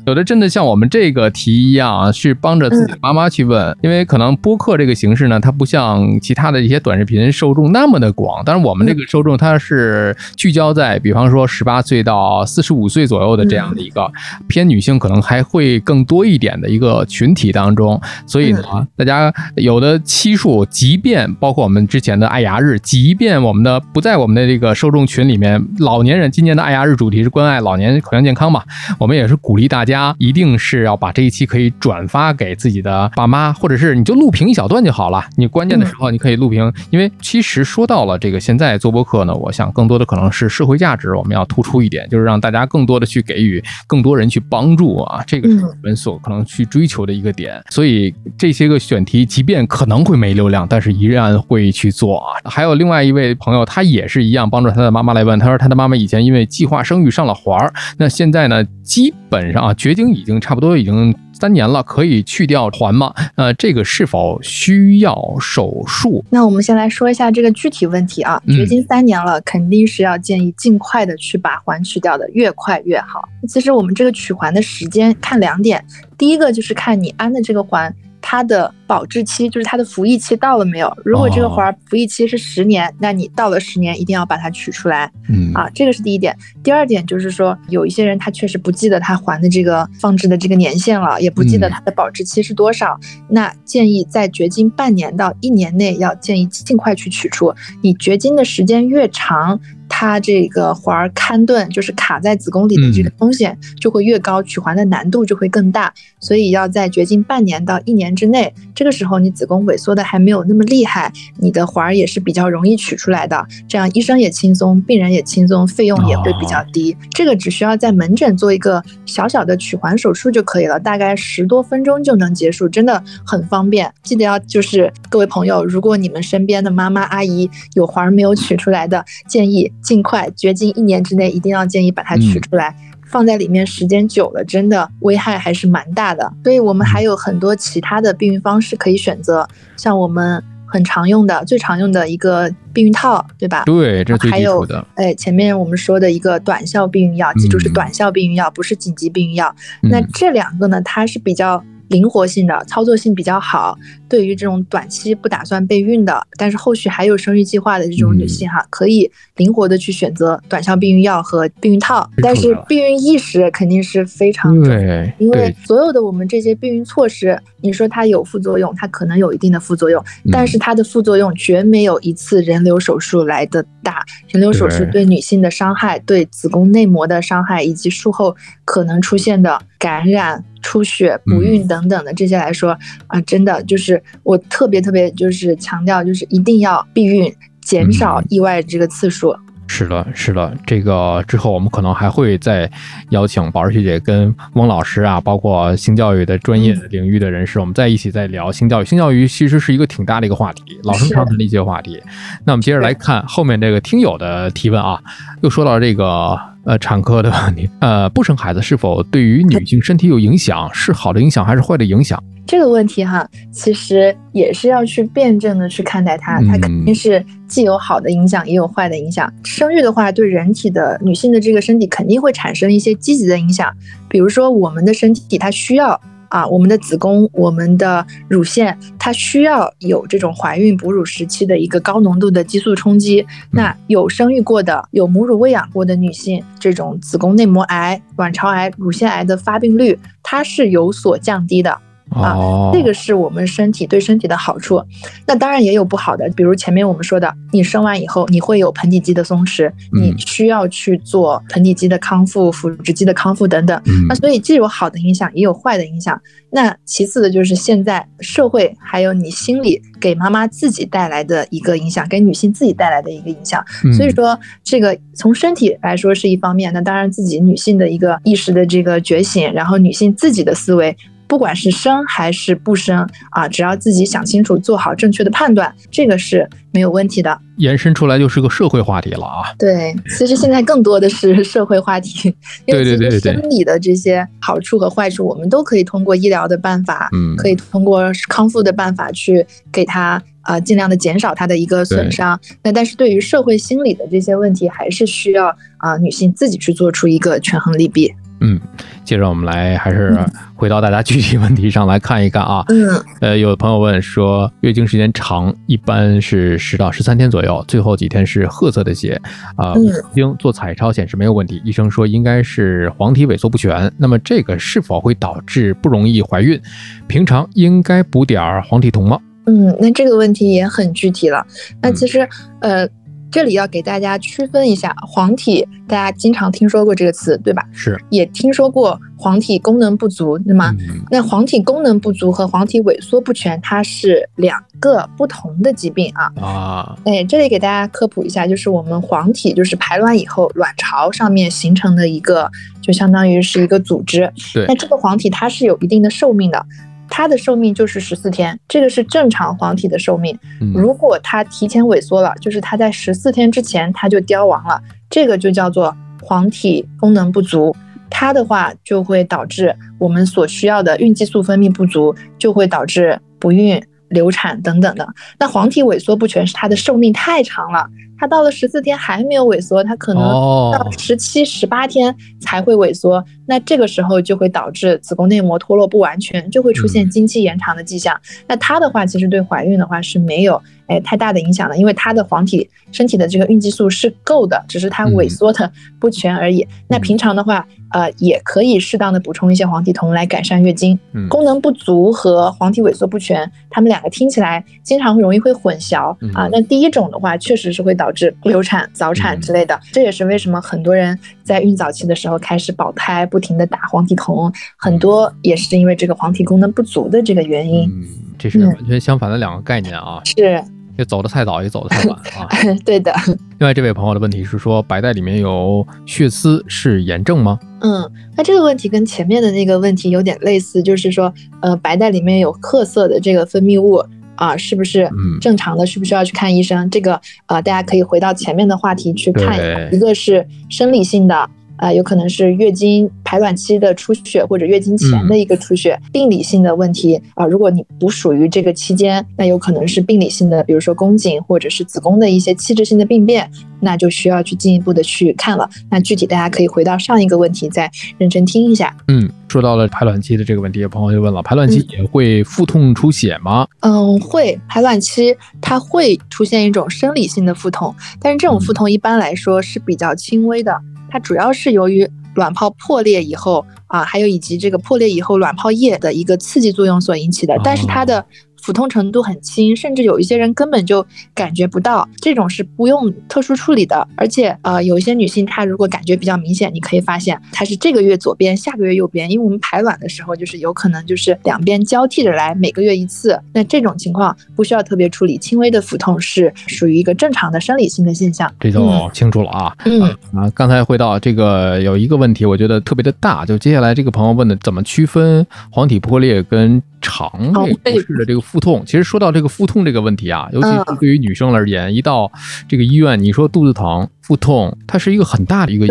Speaker 3: 有的真的像我们这个题一样，是帮着自己妈妈去问。因为可能播客这个形式呢，它不像其他的一些短视频受众那么的广，但是我们这个受众。它是聚焦在，比方说十八岁到四十五岁左右的这样的一个偏女性，可能还会更多一点的一个群体当中。所以呢，大家有的期数，即便包括我们之前的爱牙日，即便我们的不在我们的这个受众群里面，老年人今年的爱牙日主题是关爱老年口腔健康嘛，我们也是鼓励大家一定是要把这一期可以转发给自己的爸妈，或者是你就录屏一小段就好了。你关键的时候你可以录屏，因为其实说到了这个现在做播客。呢，我想更多的可能是社会价值，我们要突出一点，就是让大家更多的去给予更多人去帮助啊，这个是我们所可能去追求的一个点。所以这些个选题，即便可能会没流量，但是依然会去做啊。还有另外一位朋友，他也是一样帮助他的妈妈来问，他说他的妈妈以前因为计划生育上了环儿，那现在呢，基本上啊绝经已经差不多已经。三年了，可以去掉环吗？呃，这个是否需要手术？
Speaker 1: 那我们先来说一下这个具体问题啊。绝经三年了，肯定是要建议尽快的去把环去掉的，越快越好。其实我们这个取环的时间看两点，第一个就是看你安的这个环。它的保质期就是它的服役期到了没有？如果这个环儿服役期是十年，那你到了十年一定要把它取出来。
Speaker 3: 嗯
Speaker 1: 啊，这个是第一点。第二点就是说，有一些人他确实不记得他还的这个放置的这个年限了，也不记得它的保质期是多少。那建议在绝经半年到一年内要建议尽快去取出。你绝经的时间越长。它这个环看顿，就是卡在子宫里的这个风险就会越高，取环的难度就会更大。所以要在绝经半年到一年之内，这个时候你子宫萎缩的还没有那么厉害，你的环儿也是比较容易取出来的。这样医生也轻松，病人也轻松，费用也会比较低。这个只需要在门诊做一个小小的取环手术就可以了，大概十多分钟就能结束，真的很方便。记得要就是各位朋友，如果你们身边的妈妈阿姨有环儿没有取出来的，建议尽快绝经一年之内一定要建议把它取出来。放在里面时间久了，真的危害还是蛮大的。所以我们还有很多其他的避孕方式可以选择，像我们很常用的、最常用的一个避孕套，对吧？
Speaker 3: 对，这是最
Speaker 1: 基础的。哎，前面我们说的一个短效避孕药，记住是短效避孕药，不是紧急避孕药。那这两个呢，它是比较。灵活性的操作性比较好，对于这种短期不打算备孕的，但是后续还有生育计划的这种女性哈，可以灵活的去选择短效避孕药和避孕套。但是避孕意识肯定是非常重要，因为所有的我们这些避孕措施，你说它有副作用，它可能有一定的副作用，但是它的副作用绝没有一次人流手术来的大。人流手术对女性的伤害，对子宫内膜的伤害，以及术后可能出现的感染。出血、不孕等等的这些来说啊，真的就是我特别特别就是强调，就是一定要避孕，减少意外这个次数。
Speaker 3: 是的，是的，这个之后我们可能还会再邀请宝儿学姐跟翁老师啊，包括性教育的专业领域的人士，我们在一起再聊性教育。性教育其实是一个挺大的一个话题，老生常谈的一些话题。那我们接着来看后面这个听友的提问啊，又说到这个。呃，产科的问题，呃，不生孩子是否对于女性身体有影响？是好的影响还是坏的影响？
Speaker 1: 这个问题哈，其实也是要去辩证的去看待它。它肯定是既有好的影响，也有坏的影响。生育的话，对人体的女性的这个身体肯定会产生一些积极的影响，比如说我们的身体它需要。啊，我们的子宫，我们的乳腺，它需要有这种怀孕哺乳时期的一个高浓度的激素冲击。那有生育过的、有母乳喂养过的女性，这种子宫内膜癌、卵巢癌、乳腺癌的发病率，它是有所降低的。啊，这个是我们身体对身体的好处。那当然也有不好的，比如前面我们说的，你生完以后你会有盆底肌的松弛，你需要去做盆底肌的康复、腹直肌的康复等等。那所以既有好的影响，也有坏的影响。那其次的就是现在社会还有你心里给妈妈自己带来的一个影响，给女性自己带来的一个影响。所以说这个从身体来说是一方面，那当然自己女性的一个意识的这个觉醒，然后女性自己的思维。不管是生还是不生啊，只要自己想清楚，做好正确的判断，这个是没有问题的。
Speaker 3: 延伸出来就是个社会话题了啊。
Speaker 1: 对，其实现在更多的是社会话题。
Speaker 3: 对对对对对。
Speaker 1: 生理的这些好处和坏处，我们都可以通过医疗的办法，嗯，可以通过康复的办法去给他啊，尽量的减少他的一个损伤。那但是对于社会心理的这些问题，还是需要啊女性自己去做出一个权衡利弊。
Speaker 3: 嗯，接着我们来还是回到大家具体问题上来看一看啊。
Speaker 1: 嗯，
Speaker 3: 呃，有朋友问说，月经时间长，一般是十到十三天左右，最后几天是褐色的血啊。经做彩超显示没有问题，医生说应该是黄体萎缩不全。那么这个是否会导致不容易怀孕？平常应该补点黄体酮吗？
Speaker 1: 嗯，那这个问题也很具体了。那其实，呃。这里要给大家区分一下，黄体大家经常听说过这个词，对吧？
Speaker 3: 是，
Speaker 1: 也听说过黄体功能不足，对吗？那黄体功能不足和黄体萎缩不全，它是两个不同的疾病啊。
Speaker 3: 啊，
Speaker 1: 哎，这里给大家科普一下，就是我们黄体就是排卵以后卵巢上面形成的一个，就相当于是一个组织。
Speaker 3: 对，
Speaker 1: 那这个黄体它是有一定的寿命的。它的寿命就是十四天，这个是正常黄体的寿命。如果它提前萎缩了，就是它在十四天之前它就凋亡了，这个就叫做黄体功能不足。它的话就会导致我们所需要的孕激素分泌不足，就会导致不孕、流产等等的。那黄体萎缩不全是它的寿命太长了。它到了十四天还没有萎缩，它可能到十七、十八天才会萎缩，那这个时候就会导致子宫内膜脱落不完全，就会出现经期延长的迹象。那它的话，其实对怀孕的话是没有哎太大的影响的，因为它的黄体身体的这个孕激素是够的，只是它萎缩的不全而已。那平常的话，呃，也可以适当的补充一些黄体酮来改善月经。功能不足和黄体萎缩不全，它们两个听起来经常会容易会混淆啊。那第一种的话，确实是会导致流产、早产之类的，这也是为什么很多人在孕早期的时候开始保胎，不停的打黄体酮，很多也是因为这个黄体功能不足的这个原因。
Speaker 3: 嗯，这是完全相反的两个概念啊。
Speaker 1: 是。
Speaker 3: 也走得太早，也走得太晚啊。
Speaker 1: 对的。
Speaker 3: 另外，这位朋友的问题是说，白带里面有血丝是炎症吗？
Speaker 1: 嗯，那这个问题跟前面的那个问题有点类似，就是说，呃，白带里面有褐色的这个分泌物啊，是不是正常的？需不需要去看医生？这个呃，大家可以回到前面的话题去看一下，一个是生理性的。啊，有可能是月经排卵期的出血，或者月经前的一个出血，病理性的问题啊。如果你不属于这个期间，那有可能是病理性的，比如说宫颈或者是子宫的一些器质性的病变，那就需要去进一步的去看了。那具体大家可以回到上一个问题再认真听一下。
Speaker 3: 嗯，说到了排卵期的这个问题，有朋友就问了，排卵期也会腹痛出血吗？
Speaker 1: 嗯，会。排卵期它会出现一种生理性的腹痛，但是这种腹痛一般来说是比较轻微的。它主要是由于卵泡破裂以后啊，还有以及这个破裂以后卵泡液的一个刺激作用所引起的，但是它的。腹痛程度很轻，甚至有一些人根本就感觉不到，这种是不用特殊处理的。而且，呃，有一些女性她如果感觉比较明显，你可以发现她是这个月左边，下个月右边，因为我们排卵的时候就是有可能就是两边交替着来，每个月一次。那这种情况不需要特别处理，轻微的腹痛是属于一个正常的生理性的现象。
Speaker 3: 这就清楚了啊。
Speaker 1: 嗯
Speaker 3: 啊，刚才回到这个有一个问题，我觉得特别的大，就接下来这个朋友问的，怎么区分黄体破裂跟？肠胃不适的这个腹痛，其实说到这个腹痛这个问题啊，尤其是对于女生而言，一到这个医院，你说肚子疼、腹痛，它是一个很大的一个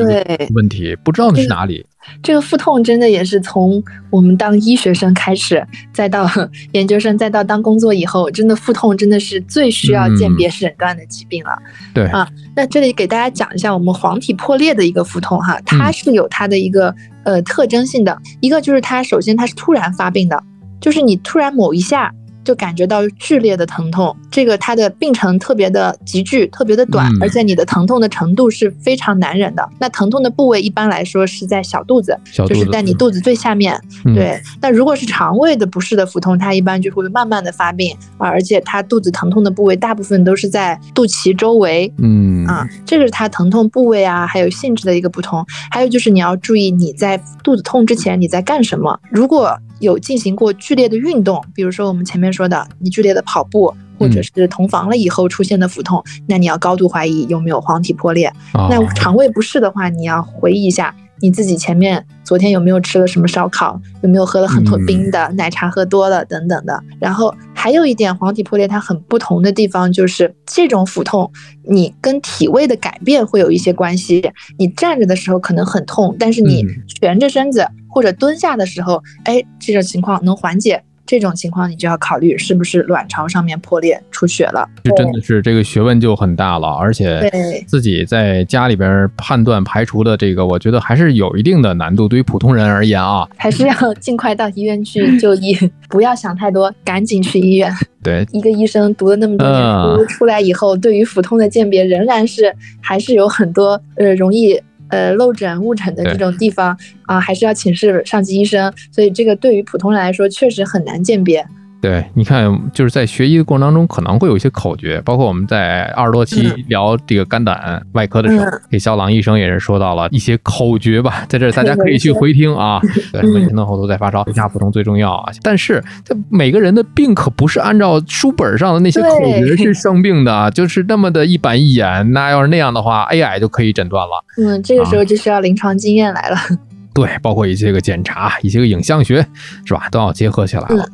Speaker 3: 问题，不知道那是哪里。
Speaker 1: 这个腹痛真的也是从我们当医学生开始，再到 研究生，再到当工作以后，真的腹痛真的是最需要鉴别诊断的疾病了。
Speaker 3: 对
Speaker 1: 啊，那这里给大家讲一下我们黄体破裂的一个腹痛哈，它是有它的一个呃特征性的，一个就是它首先它是突然发病的。就是你突然某一下。就感觉到剧烈的疼痛，这个它的病程特别的急剧，特别的短，而且你的疼痛的程度是非常难忍的。那疼痛的部位一般来说是在小肚子，就是在你肚子最下面。对，那如果是肠胃的不适的腹痛，它一般就会慢慢的发病啊，而且它肚子疼痛的部位大部分都是在肚脐周围。
Speaker 3: 嗯
Speaker 1: 啊，这个是它疼痛部位啊，还有性质的一个不同。还有就是你要注意你在肚子痛之前你在干什么，如果有进行过剧烈的运动，比如说我们前面。说的，你剧烈的跑步，或者是同房了以后出现的腹痛，那你要高度怀疑有没有黄体破裂。那肠胃不适的话，你要回忆一下你自己前面昨天有没有吃了什么烧烤，有没有喝了很多冰的奶茶，喝多了等等的。然后还有一点，黄体破裂它很不同的地方就是这种腹痛，你跟体位的改变会有一些关系。你站着的时候可能很痛，但是你蜷着身子或者蹲下的时候，哎，这种情况能缓解。这种情况你就要考虑是不是卵巢上面破裂出血了，
Speaker 3: 这真的是这个学问就很大了，而且自己在家里边判断排除的这个，我觉得还是有一定的难度。对于普通人而言啊，
Speaker 1: 还是要尽快到医院去就医，不要想太多，赶紧去医院。
Speaker 3: 对，
Speaker 1: 一个医生读了那么多年书出来以后，对于普通的鉴别仍然是还是有很多呃容易。呃，漏诊误诊的这种地方啊，还是要请示上级医生，所以这个对于普通人来说确实很难鉴别。
Speaker 3: 对，你看，就是在学医的过程当中，可能会有一些口诀，包括我们在二十多期聊这个肝胆外科的时候，给肖朗医生也是说到了一些口诀吧，在这大家可以去回听啊。对，什么前头后头在发烧，留下腹痛最重要啊。但是，这每个人的病可不是按照书本上的那些口诀去生病的，就是那么的一板一眼。那要是那样的话，AI 就可以诊断了。
Speaker 1: 嗯，这个时候就需要临床经验来了。
Speaker 3: 对，包括一些个检查，一些个影像学，是吧，都要结合起来了。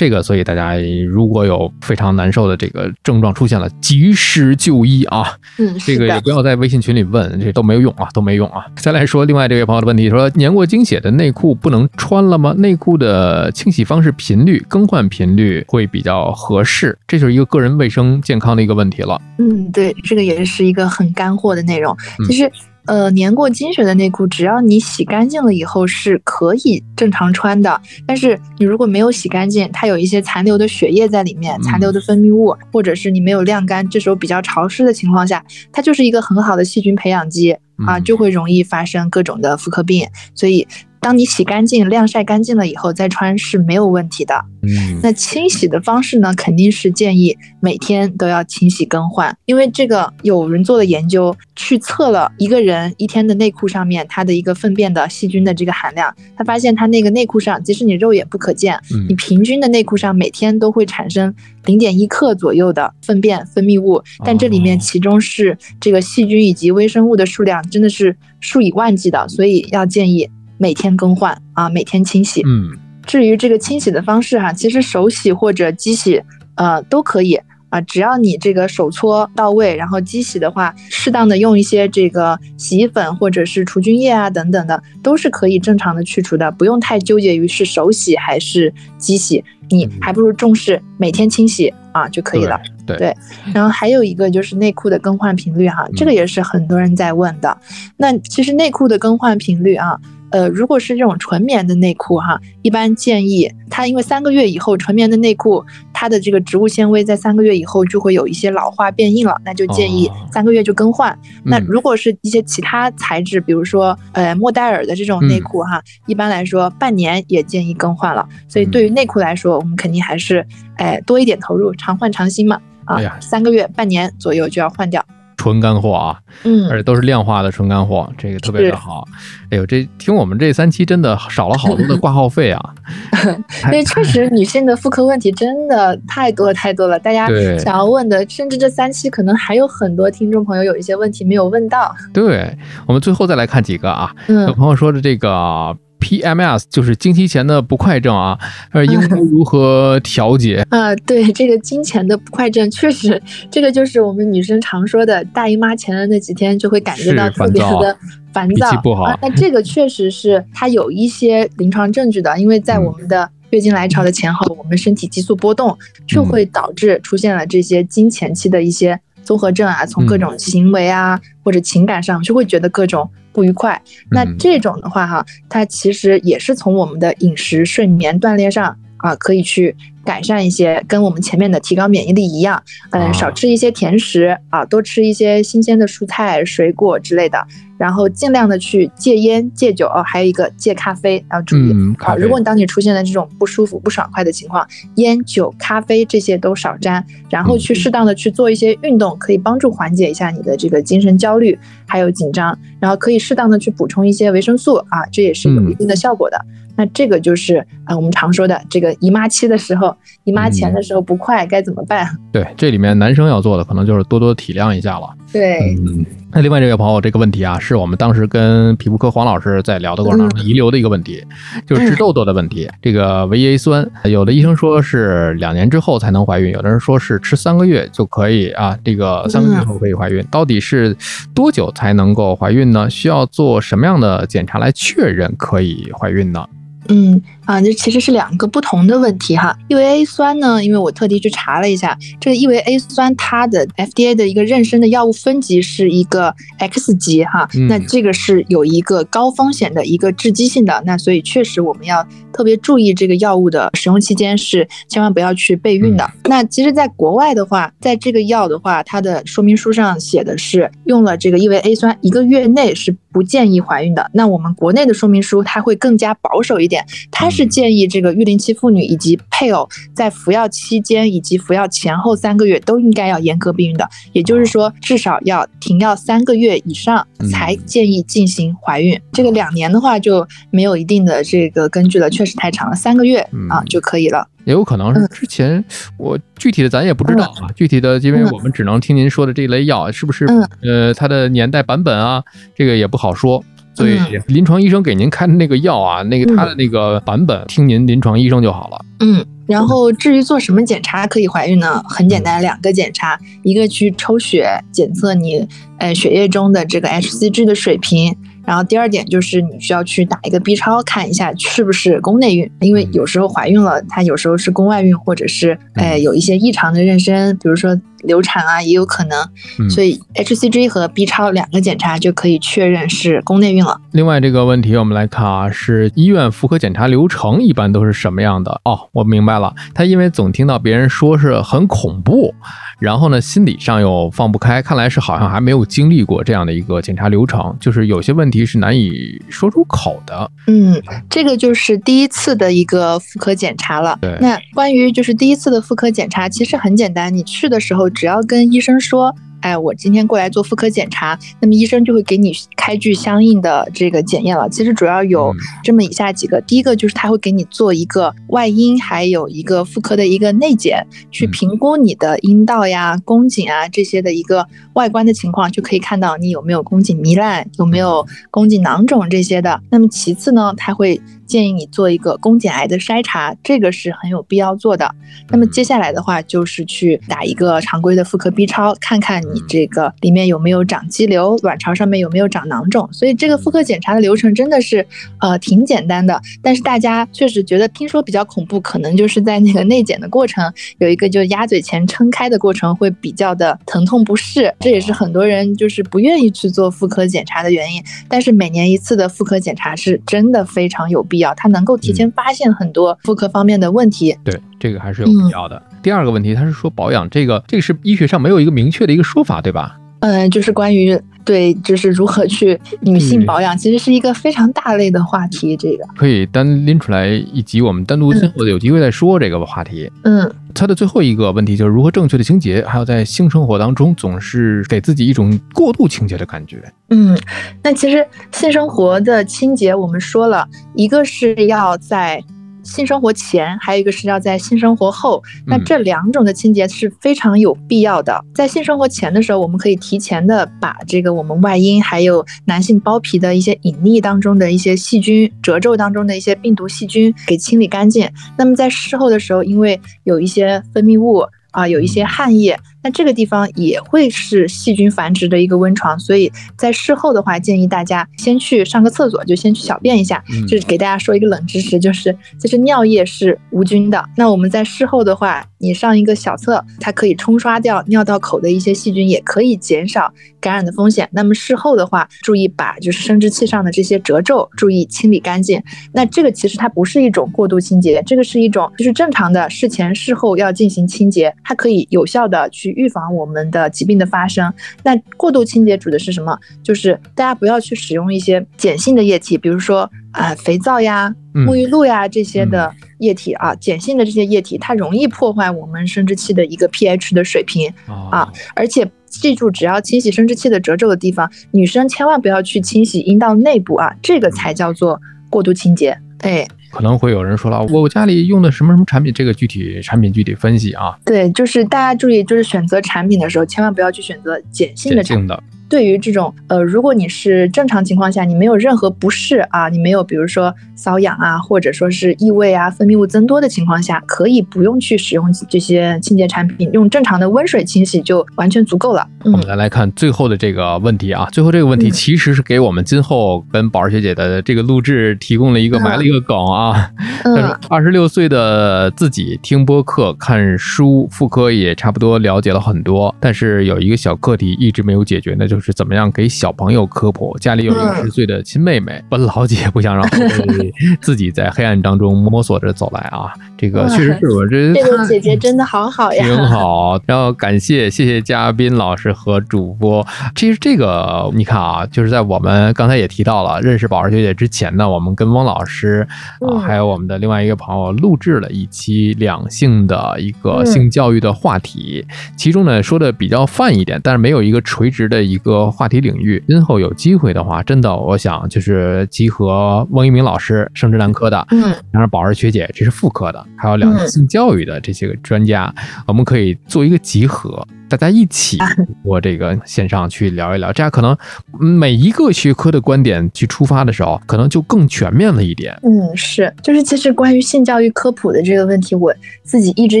Speaker 3: 这个，所以大家如果有非常难受的这个症状出现了，及时就医啊！
Speaker 1: 嗯，
Speaker 3: 这个也不要在微信群里问，这都没有用啊，都没用啊。再来说另外这位朋友的问题，说年过经血的内裤不能穿了吗？内裤的清洗方式、频率、更换频率会比较合适，这就是一个个人卫生健康的一个问题了。
Speaker 1: 嗯，对，这个也是一个很干货的内容。其实呃，年过金水的内裤，只要你洗干净了以后是可以正常穿的。但是你如果没有洗干净，它有一些残留的血液在里面，残留的分泌物，或者是你没有晾干，这时候比较潮湿的情况下，它就是一个很好的细菌培养基啊，就会容易发生各种的妇科病。所以。当你洗干净、晾晒干净了以后再穿是没有问题的。
Speaker 3: 嗯，
Speaker 1: 那清洗的方式呢，肯定是建议每天都要清洗更换，因为这个有人做了研究，去测了一个人一天的内裤上面它的一个粪便的细菌的这个含量，他发现他那个内裤上，即使你肉眼不可见，你平均的内裤上每天都会产生零点一克左右的粪便分泌物，但这里面其中是这个细菌以及微生物的数量真的是数以万计的，所以要建议。每天更换啊，每天清洗。
Speaker 3: 嗯，
Speaker 1: 至于这个清洗的方式哈，其实手洗或者机洗，呃，都可以啊。只要你这个手搓到位，然后机洗的话，适当的用一些这个洗衣粉或者是除菌液啊等等的，都是可以正常的去除的，不用太纠结于是手洗还是机洗，你还不如重视每天清洗啊就可以了。
Speaker 3: 对，
Speaker 1: 然后还有一个就是内裤的更换频率哈，这个也是很多人在问的。那其实内裤的更换频率啊。呃，如果是这种纯棉的内裤哈，一般建议它，因为三个月以后纯棉的内裤，它的这个植物纤维在三个月以后就会有一些老化变硬了，那就建议三个月就更换。那如果是一些其他材质，比如说呃莫代尔的这种内裤哈，一般来说半年也建议更换了。所以对于内裤来说，我们肯定还是哎多一点投入，常换常新嘛啊，三个月半年左右就要换掉。
Speaker 3: 纯干货啊，
Speaker 1: 嗯，
Speaker 3: 而且都是量化的纯干货，这个特别的好。哎呦，这听我们这三期真的少了好多的挂号费啊！
Speaker 1: 因为确实 女性的妇科问题真的太多太多了，大家想要问的，甚至这三期可能还有很多听众朋友有一些问题没有问到。
Speaker 3: 对我们最后再来看几个啊，有朋友说的这个。PMS 就是经期前的不快症啊，呃，应该 如何调节
Speaker 1: 啊？对，这个经前的不快症，确实，这个就是我们女生常说的大姨妈前的那几天就会感觉到特别的烦躁，
Speaker 3: 不好。
Speaker 1: 那这个确实是它有一些临床证据的，因为在我们的月经来潮的前后，我们身体激素波动就会导致出现了这些经前期的一些综合症啊，从各种行为啊或者情感上就会觉得各种。不愉快，那这种的话哈，它其实也是从我们的饮食、睡眠、锻炼上啊，可以去改善一些，跟我们前面的提高免疫力一样，嗯，少吃一些甜食啊，多吃一些新鲜的蔬菜、水果之类的。然后尽量的去戒烟戒酒哦，还有一个戒咖啡要注意啊。如果你当你出现了这种不舒服不爽快的情况，烟酒咖啡这些都少沾，然后去适当的去做一些运动，可以帮助缓解一下你的这个精神焦虑还有紧张。然后可以适当的去补充一些维生素啊，这也是有一定的效果的。那这个就是啊，我们常说的这个姨妈期的时候，姨妈前的时候不快该怎么办？
Speaker 3: 对，这里面男生要做的可能就是多多体谅一下了。
Speaker 1: 对，
Speaker 3: 嗯。那另外这位朋友这个问题啊，是我们当时跟皮肤科黄老师在聊的过程当中遗留的一个问题，就是治痘痘的问题。这个维 A 酸，有的医生说是两年之后才能怀孕，有的人说是吃三个月就可以啊，这个三个月后可以怀孕。到底是多久才能够怀孕呢？需要做什么样的检查来确认可以怀孕呢？
Speaker 1: 嗯啊，这其实是两个不同的问题哈。异维 A 酸呢，因为我特地去查了一下，这个异维 A 酸它的 FDA 的一个妊娠的药物分级是一个 X 级哈，那这个是有一个高风险的一个致畸性的，那所以确实我们要特别注意这个药物的使用期间是千万不要去备孕的。那其实，在国外的话，在这个药的话，它的说明书上写的是用了这个异维 A 酸一个月内是不建议怀孕的。那我们国内的说明书它会更加保守一点。它是建议这个育龄期妇女以及配偶在服药期间以及服药前后三个月都应该要严格避孕的，也就是说至少要停药三个月以上才建议进行怀孕。这个两年的话就没有一定的这个根据了，确实太长了，三个月啊就可以了。
Speaker 3: 也有可能是之前我具体的咱也不知道啊，具体的因为我们只能听您说的这类药是不是呃它的年代版本啊，这个也不好说。所以，临床医生给您开的那个药啊，那个他的那个版本，听您临床医生就好了。
Speaker 1: 嗯，然后至于做什么检查可以怀孕呢？很简单，两个检查，一个去抽血检测你呃血液中的这个 hCG 的水平。然后第二点就是你需要去打一个 B 超看一下是不是宫内孕，因为有时候怀孕了，它有时候是宫外孕，或者是呃有一些异常的妊娠，比如说流产啊，也有可能。所以 HCG 和 B 超两个检查就可以确认是宫内孕了。
Speaker 3: 另外这个问题我们来看啊，是医院妇科检查流程一般都是什么样的？哦，我明白了，他因为总听到别人说是很恐怖。然后呢，心理上又放不开，看来是好像还没有经历过这样的一个检查流程，就是有些问题是难以说出口的。
Speaker 1: 嗯，这个就是第一次的一个妇科检查了。
Speaker 3: 对，
Speaker 1: 那关于就是第一次的妇科检查，其实很简单，你去的时候只要跟医生说。哎，我今天过来做妇科检查，那么医生就会给你开具相应的这个检验了。其实主要有这么以下几个，第一个就是他会给你做一个外阴，还有一个妇科的一个内检，去评估你的阴道呀、宫颈啊这些的一个外观的情况，就可以看到你有没有宫颈糜烂，有没有宫颈囊肿这些的。那么其次呢，他会。建议你做一个宫颈癌的筛查，这个是很有必要做的。那么接下来的话就是去打一个常规的妇科 B 超，看看你这个里面有没有长肌瘤，卵巢上面有没有长囊肿。所以这个妇科检查的流程真的是呃挺简单的，但是大家确实觉得听说比较恐怖，可能就是在那个内检的过程有一个就鸭嘴钳撑开的过程会比较的疼痛不适，这也是很多人就是不愿意去做妇科检查的原因。但是每年一次的妇科检查是真的非常有必要。它能够提前发现很多妇科方面的问题，
Speaker 3: 对这个还是有必要的。第二个问题，他是说保养这个，这个是医学上没有一个明确的一个说法，对吧？
Speaker 1: 嗯，就是关于对，就是如何去 女性保养，其实是一个非常大类的话题。这个
Speaker 3: 可以单拎出来一集，我们单独最后有机会再说这个话题。
Speaker 1: 嗯，
Speaker 3: 它的最后一个问题就是如何正确的清洁，还有在性生活当中总是给自己一种过度清洁的感觉。
Speaker 1: 嗯，那其实性生活的清洁，我们说了一个是要在。性生活前还有一个是要在性生活后，那这两种的清洁是非常有必要的。在性生活前的时候，我们可以提前的把这个我们外阴还有男性包皮的一些隐匿当中的一些细菌、褶皱当中的一些病毒细菌给清理干净。那么在事后的时候，因为有一些分泌物啊，有一些汗液。那这个地方也会是细菌繁殖的一个温床，所以在事后的话，建议大家先去上个厕所，就先去小便一下。就是给大家说一个冷知识，就是就是尿液是无菌的。那我们在事后的话，你上一个小厕，它可以冲刷掉尿道口的一些细菌，也可以减少感染的风险。那么事后的话，注意把就是生殖器上的这些褶皱注意清理干净。那这个其实它不是一种过度清洁，这个是一种就是正常的事前事后要进行清洁，它可以有效的去。预防我们的疾病的发生。那过度清洁指的是什么？就是大家不要去使用一些碱性的液体，比如说啊肥皂呀、沐浴露呀这些的液体啊，碱性的这些液体它容易破坏我们生殖器的一个 pH 的水平啊。而且记住，只要清洗生殖器的褶皱的地方，女生千万不要去清洗阴道内部啊，这个才叫做过度清洁。哎。
Speaker 3: 可能会有人说了，我家里用的什么什么产品，这个具体产品具体分析啊。
Speaker 1: 对，就是大家注意，就是选择产品的时候，千万不要去选择碱性的产品。对于这种呃，如果你是正常情况下，你没有任何不适啊，你没有比如说瘙痒啊，或者说是异味啊、分泌物增多的情况下，可以不用去使用这些清洁产品，用正常的温水清洗就完全足够了。
Speaker 3: 我们再来看最后的这个问题啊，最后这个问题其实是给我们今后跟宝儿学姐的这个录制提供了一个埋了一个梗啊。嗯。二十六岁的自己听播客、看书、妇科也差不多了解了很多，但是有一个小课题一直没有解决，那就。是怎么样给小朋友科普？家里有一个十岁的亲妹妹，本老姐不想让 自己在黑暗当中摸索着走来啊！这个确实是我
Speaker 1: 这这个 姐姐真的好好呀，
Speaker 3: 挺好。然后感谢谢谢嘉宾老师和主播。其实这个你看啊，就是在我们刚才也提到了认识宝儿学姐之前呢，我们跟汪老师啊，还有我们的另外一个朋友录制了一期两性的一个性教育的话题，其中呢说的比较泛一点，但是没有一个垂直的一个。个话题领域，今后有机会的话，真的，我想就是集合翁一鸣老师，生殖男科的，嗯，然后宝儿学姐，这是妇科的，还有两个性教育的这些个专家，我们可以做一个集合。大家一起我这个线上去聊一聊，这样可能每一个学科的观点去出发的时候，可能就更全面了一点。
Speaker 1: 嗯，是，就是其实关于性教育科普的这个问题，我自己一直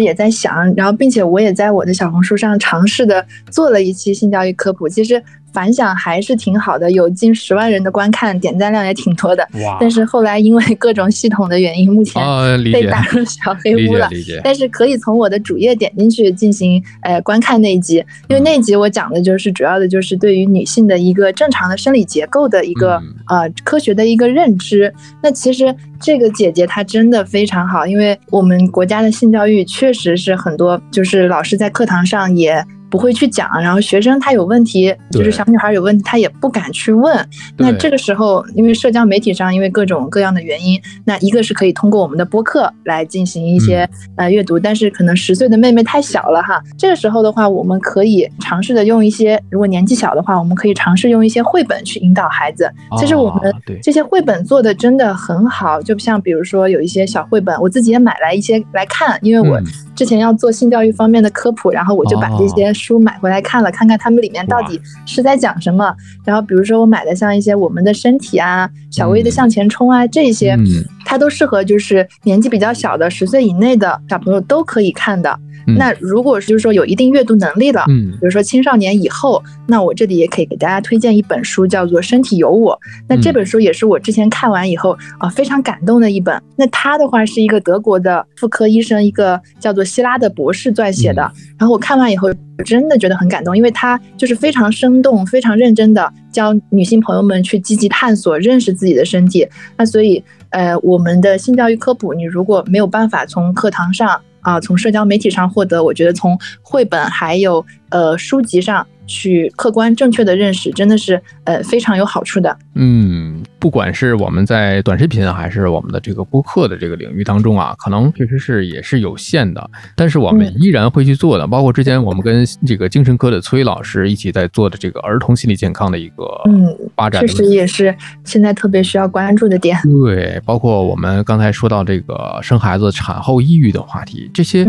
Speaker 1: 也在想，然后并且我也在我的小红书上尝试的做了一期性教育科普。其实反响还是挺好的，有近十万人的观看，点赞量也挺多的。哇！但是后来因为各种系统的原因，目前被打入小黑屋了。但是可以从我的主页点进去进行呃观看那一集，因为那一集我讲的就是主要的就是对于女性的一个正常的生理结构的一个呃科学的一个认知。那其实这个姐姐她真的非常好，因为我们国家的性教育确实是很多，就是老师在课堂上也。不会去讲，然后学生他有问题，就是小女孩有问题，他也不敢去问。那这个时候，因为社交媒体上，因为各种各样的原因，那一个是可以通过我们的播客来进行一些呃阅读，但是可能十岁的妹妹太小了哈。这个时候的话，我们可以尝试的用一些，如果年纪小的话，我们可以尝试用一些绘本去引导孩子。其实我们这些绘本做的真的很好，就像比如说有一些小绘本，我自己也买来一些来看，因为我之前要做性教育方面的科普，然后我就把这些。书买回来看了，看看他们里面到底是在讲什么。然后比如说我买的像一些我们的身体啊、小薇的向前冲啊这些，它都适合就是年纪比较小的十岁以内的小朋友都可以看的。那如果是就是说有一定阅读能力的，嗯，比如说青少年以后，那我这里也可以给大家推荐一本书，叫做《身体有我》。那这本书也是我之前看完以后啊非常感动的一本。那它的话是一个德国的妇科医生，一个叫做希拉的博士撰写的。然后我看完以后真的觉得很感动，因为他就是非常生动、非常认真的教女性朋友们去积极探索、认识自己的身体。那所以呃，我们的性教育科普，你如果没有办法从课堂上。啊，从社交媒体上获得，我觉得从绘本还有呃书籍上。去客观正确的认识，真的是呃非常有好处的。
Speaker 3: 嗯，不管是我们在短视频还是我们的这个播客的这个领域当中啊，可能确实是也是有限的，但是我们依然会去做的。包括之前我们跟这个精神科的崔老师一起在做的这个儿童心理健康的一个嗯发展，
Speaker 1: 确实也是现在特别需要关注的点。
Speaker 3: 对，包括我们刚才说到这个生孩子产后抑郁的话题，这些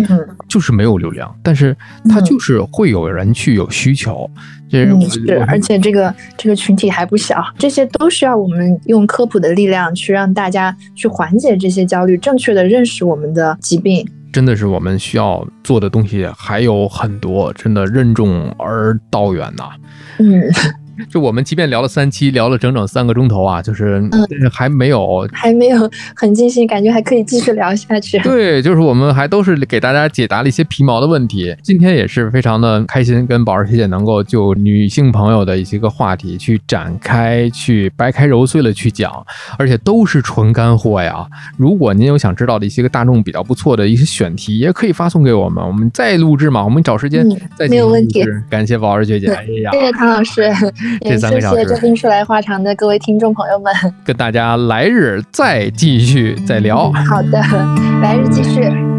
Speaker 3: 就是没有流量，但是它就是会有人去有需求。
Speaker 1: 嗯，是，而且这个这个群体还不小，这些都需要我们用科普的力量去让大家去缓解这些焦虑，正确的认识我们的疾病。
Speaker 3: 真的是我们需要做的东西还有很多，真的任重而道远呐。
Speaker 1: 嗯。
Speaker 3: 就我们即便聊了三期，聊了整整三个钟头啊，就是还没有
Speaker 1: 还没有很尽兴，感觉还可以继续聊下去。
Speaker 3: 对，就是我们还都是给大家解答了一些皮毛的问题。今天也是非常的开心，跟宝儿学姐能够就女性朋友的一些个话题去展开、去掰开揉碎了去讲，而且都是纯干货呀。如果您有想知道的一些个大众比较不错的一些选题，也可以发送给我们，我们再录制嘛。我们找时间再
Speaker 1: 没有问题。
Speaker 3: 感谢宝儿学姐，哎
Speaker 1: 呀，谢谢唐老师。
Speaker 3: 这三个小
Speaker 1: 时，谢谢这听说来话长的各位听众朋友们，
Speaker 3: 跟大家来日再继续再聊。
Speaker 1: 好的，来日继续。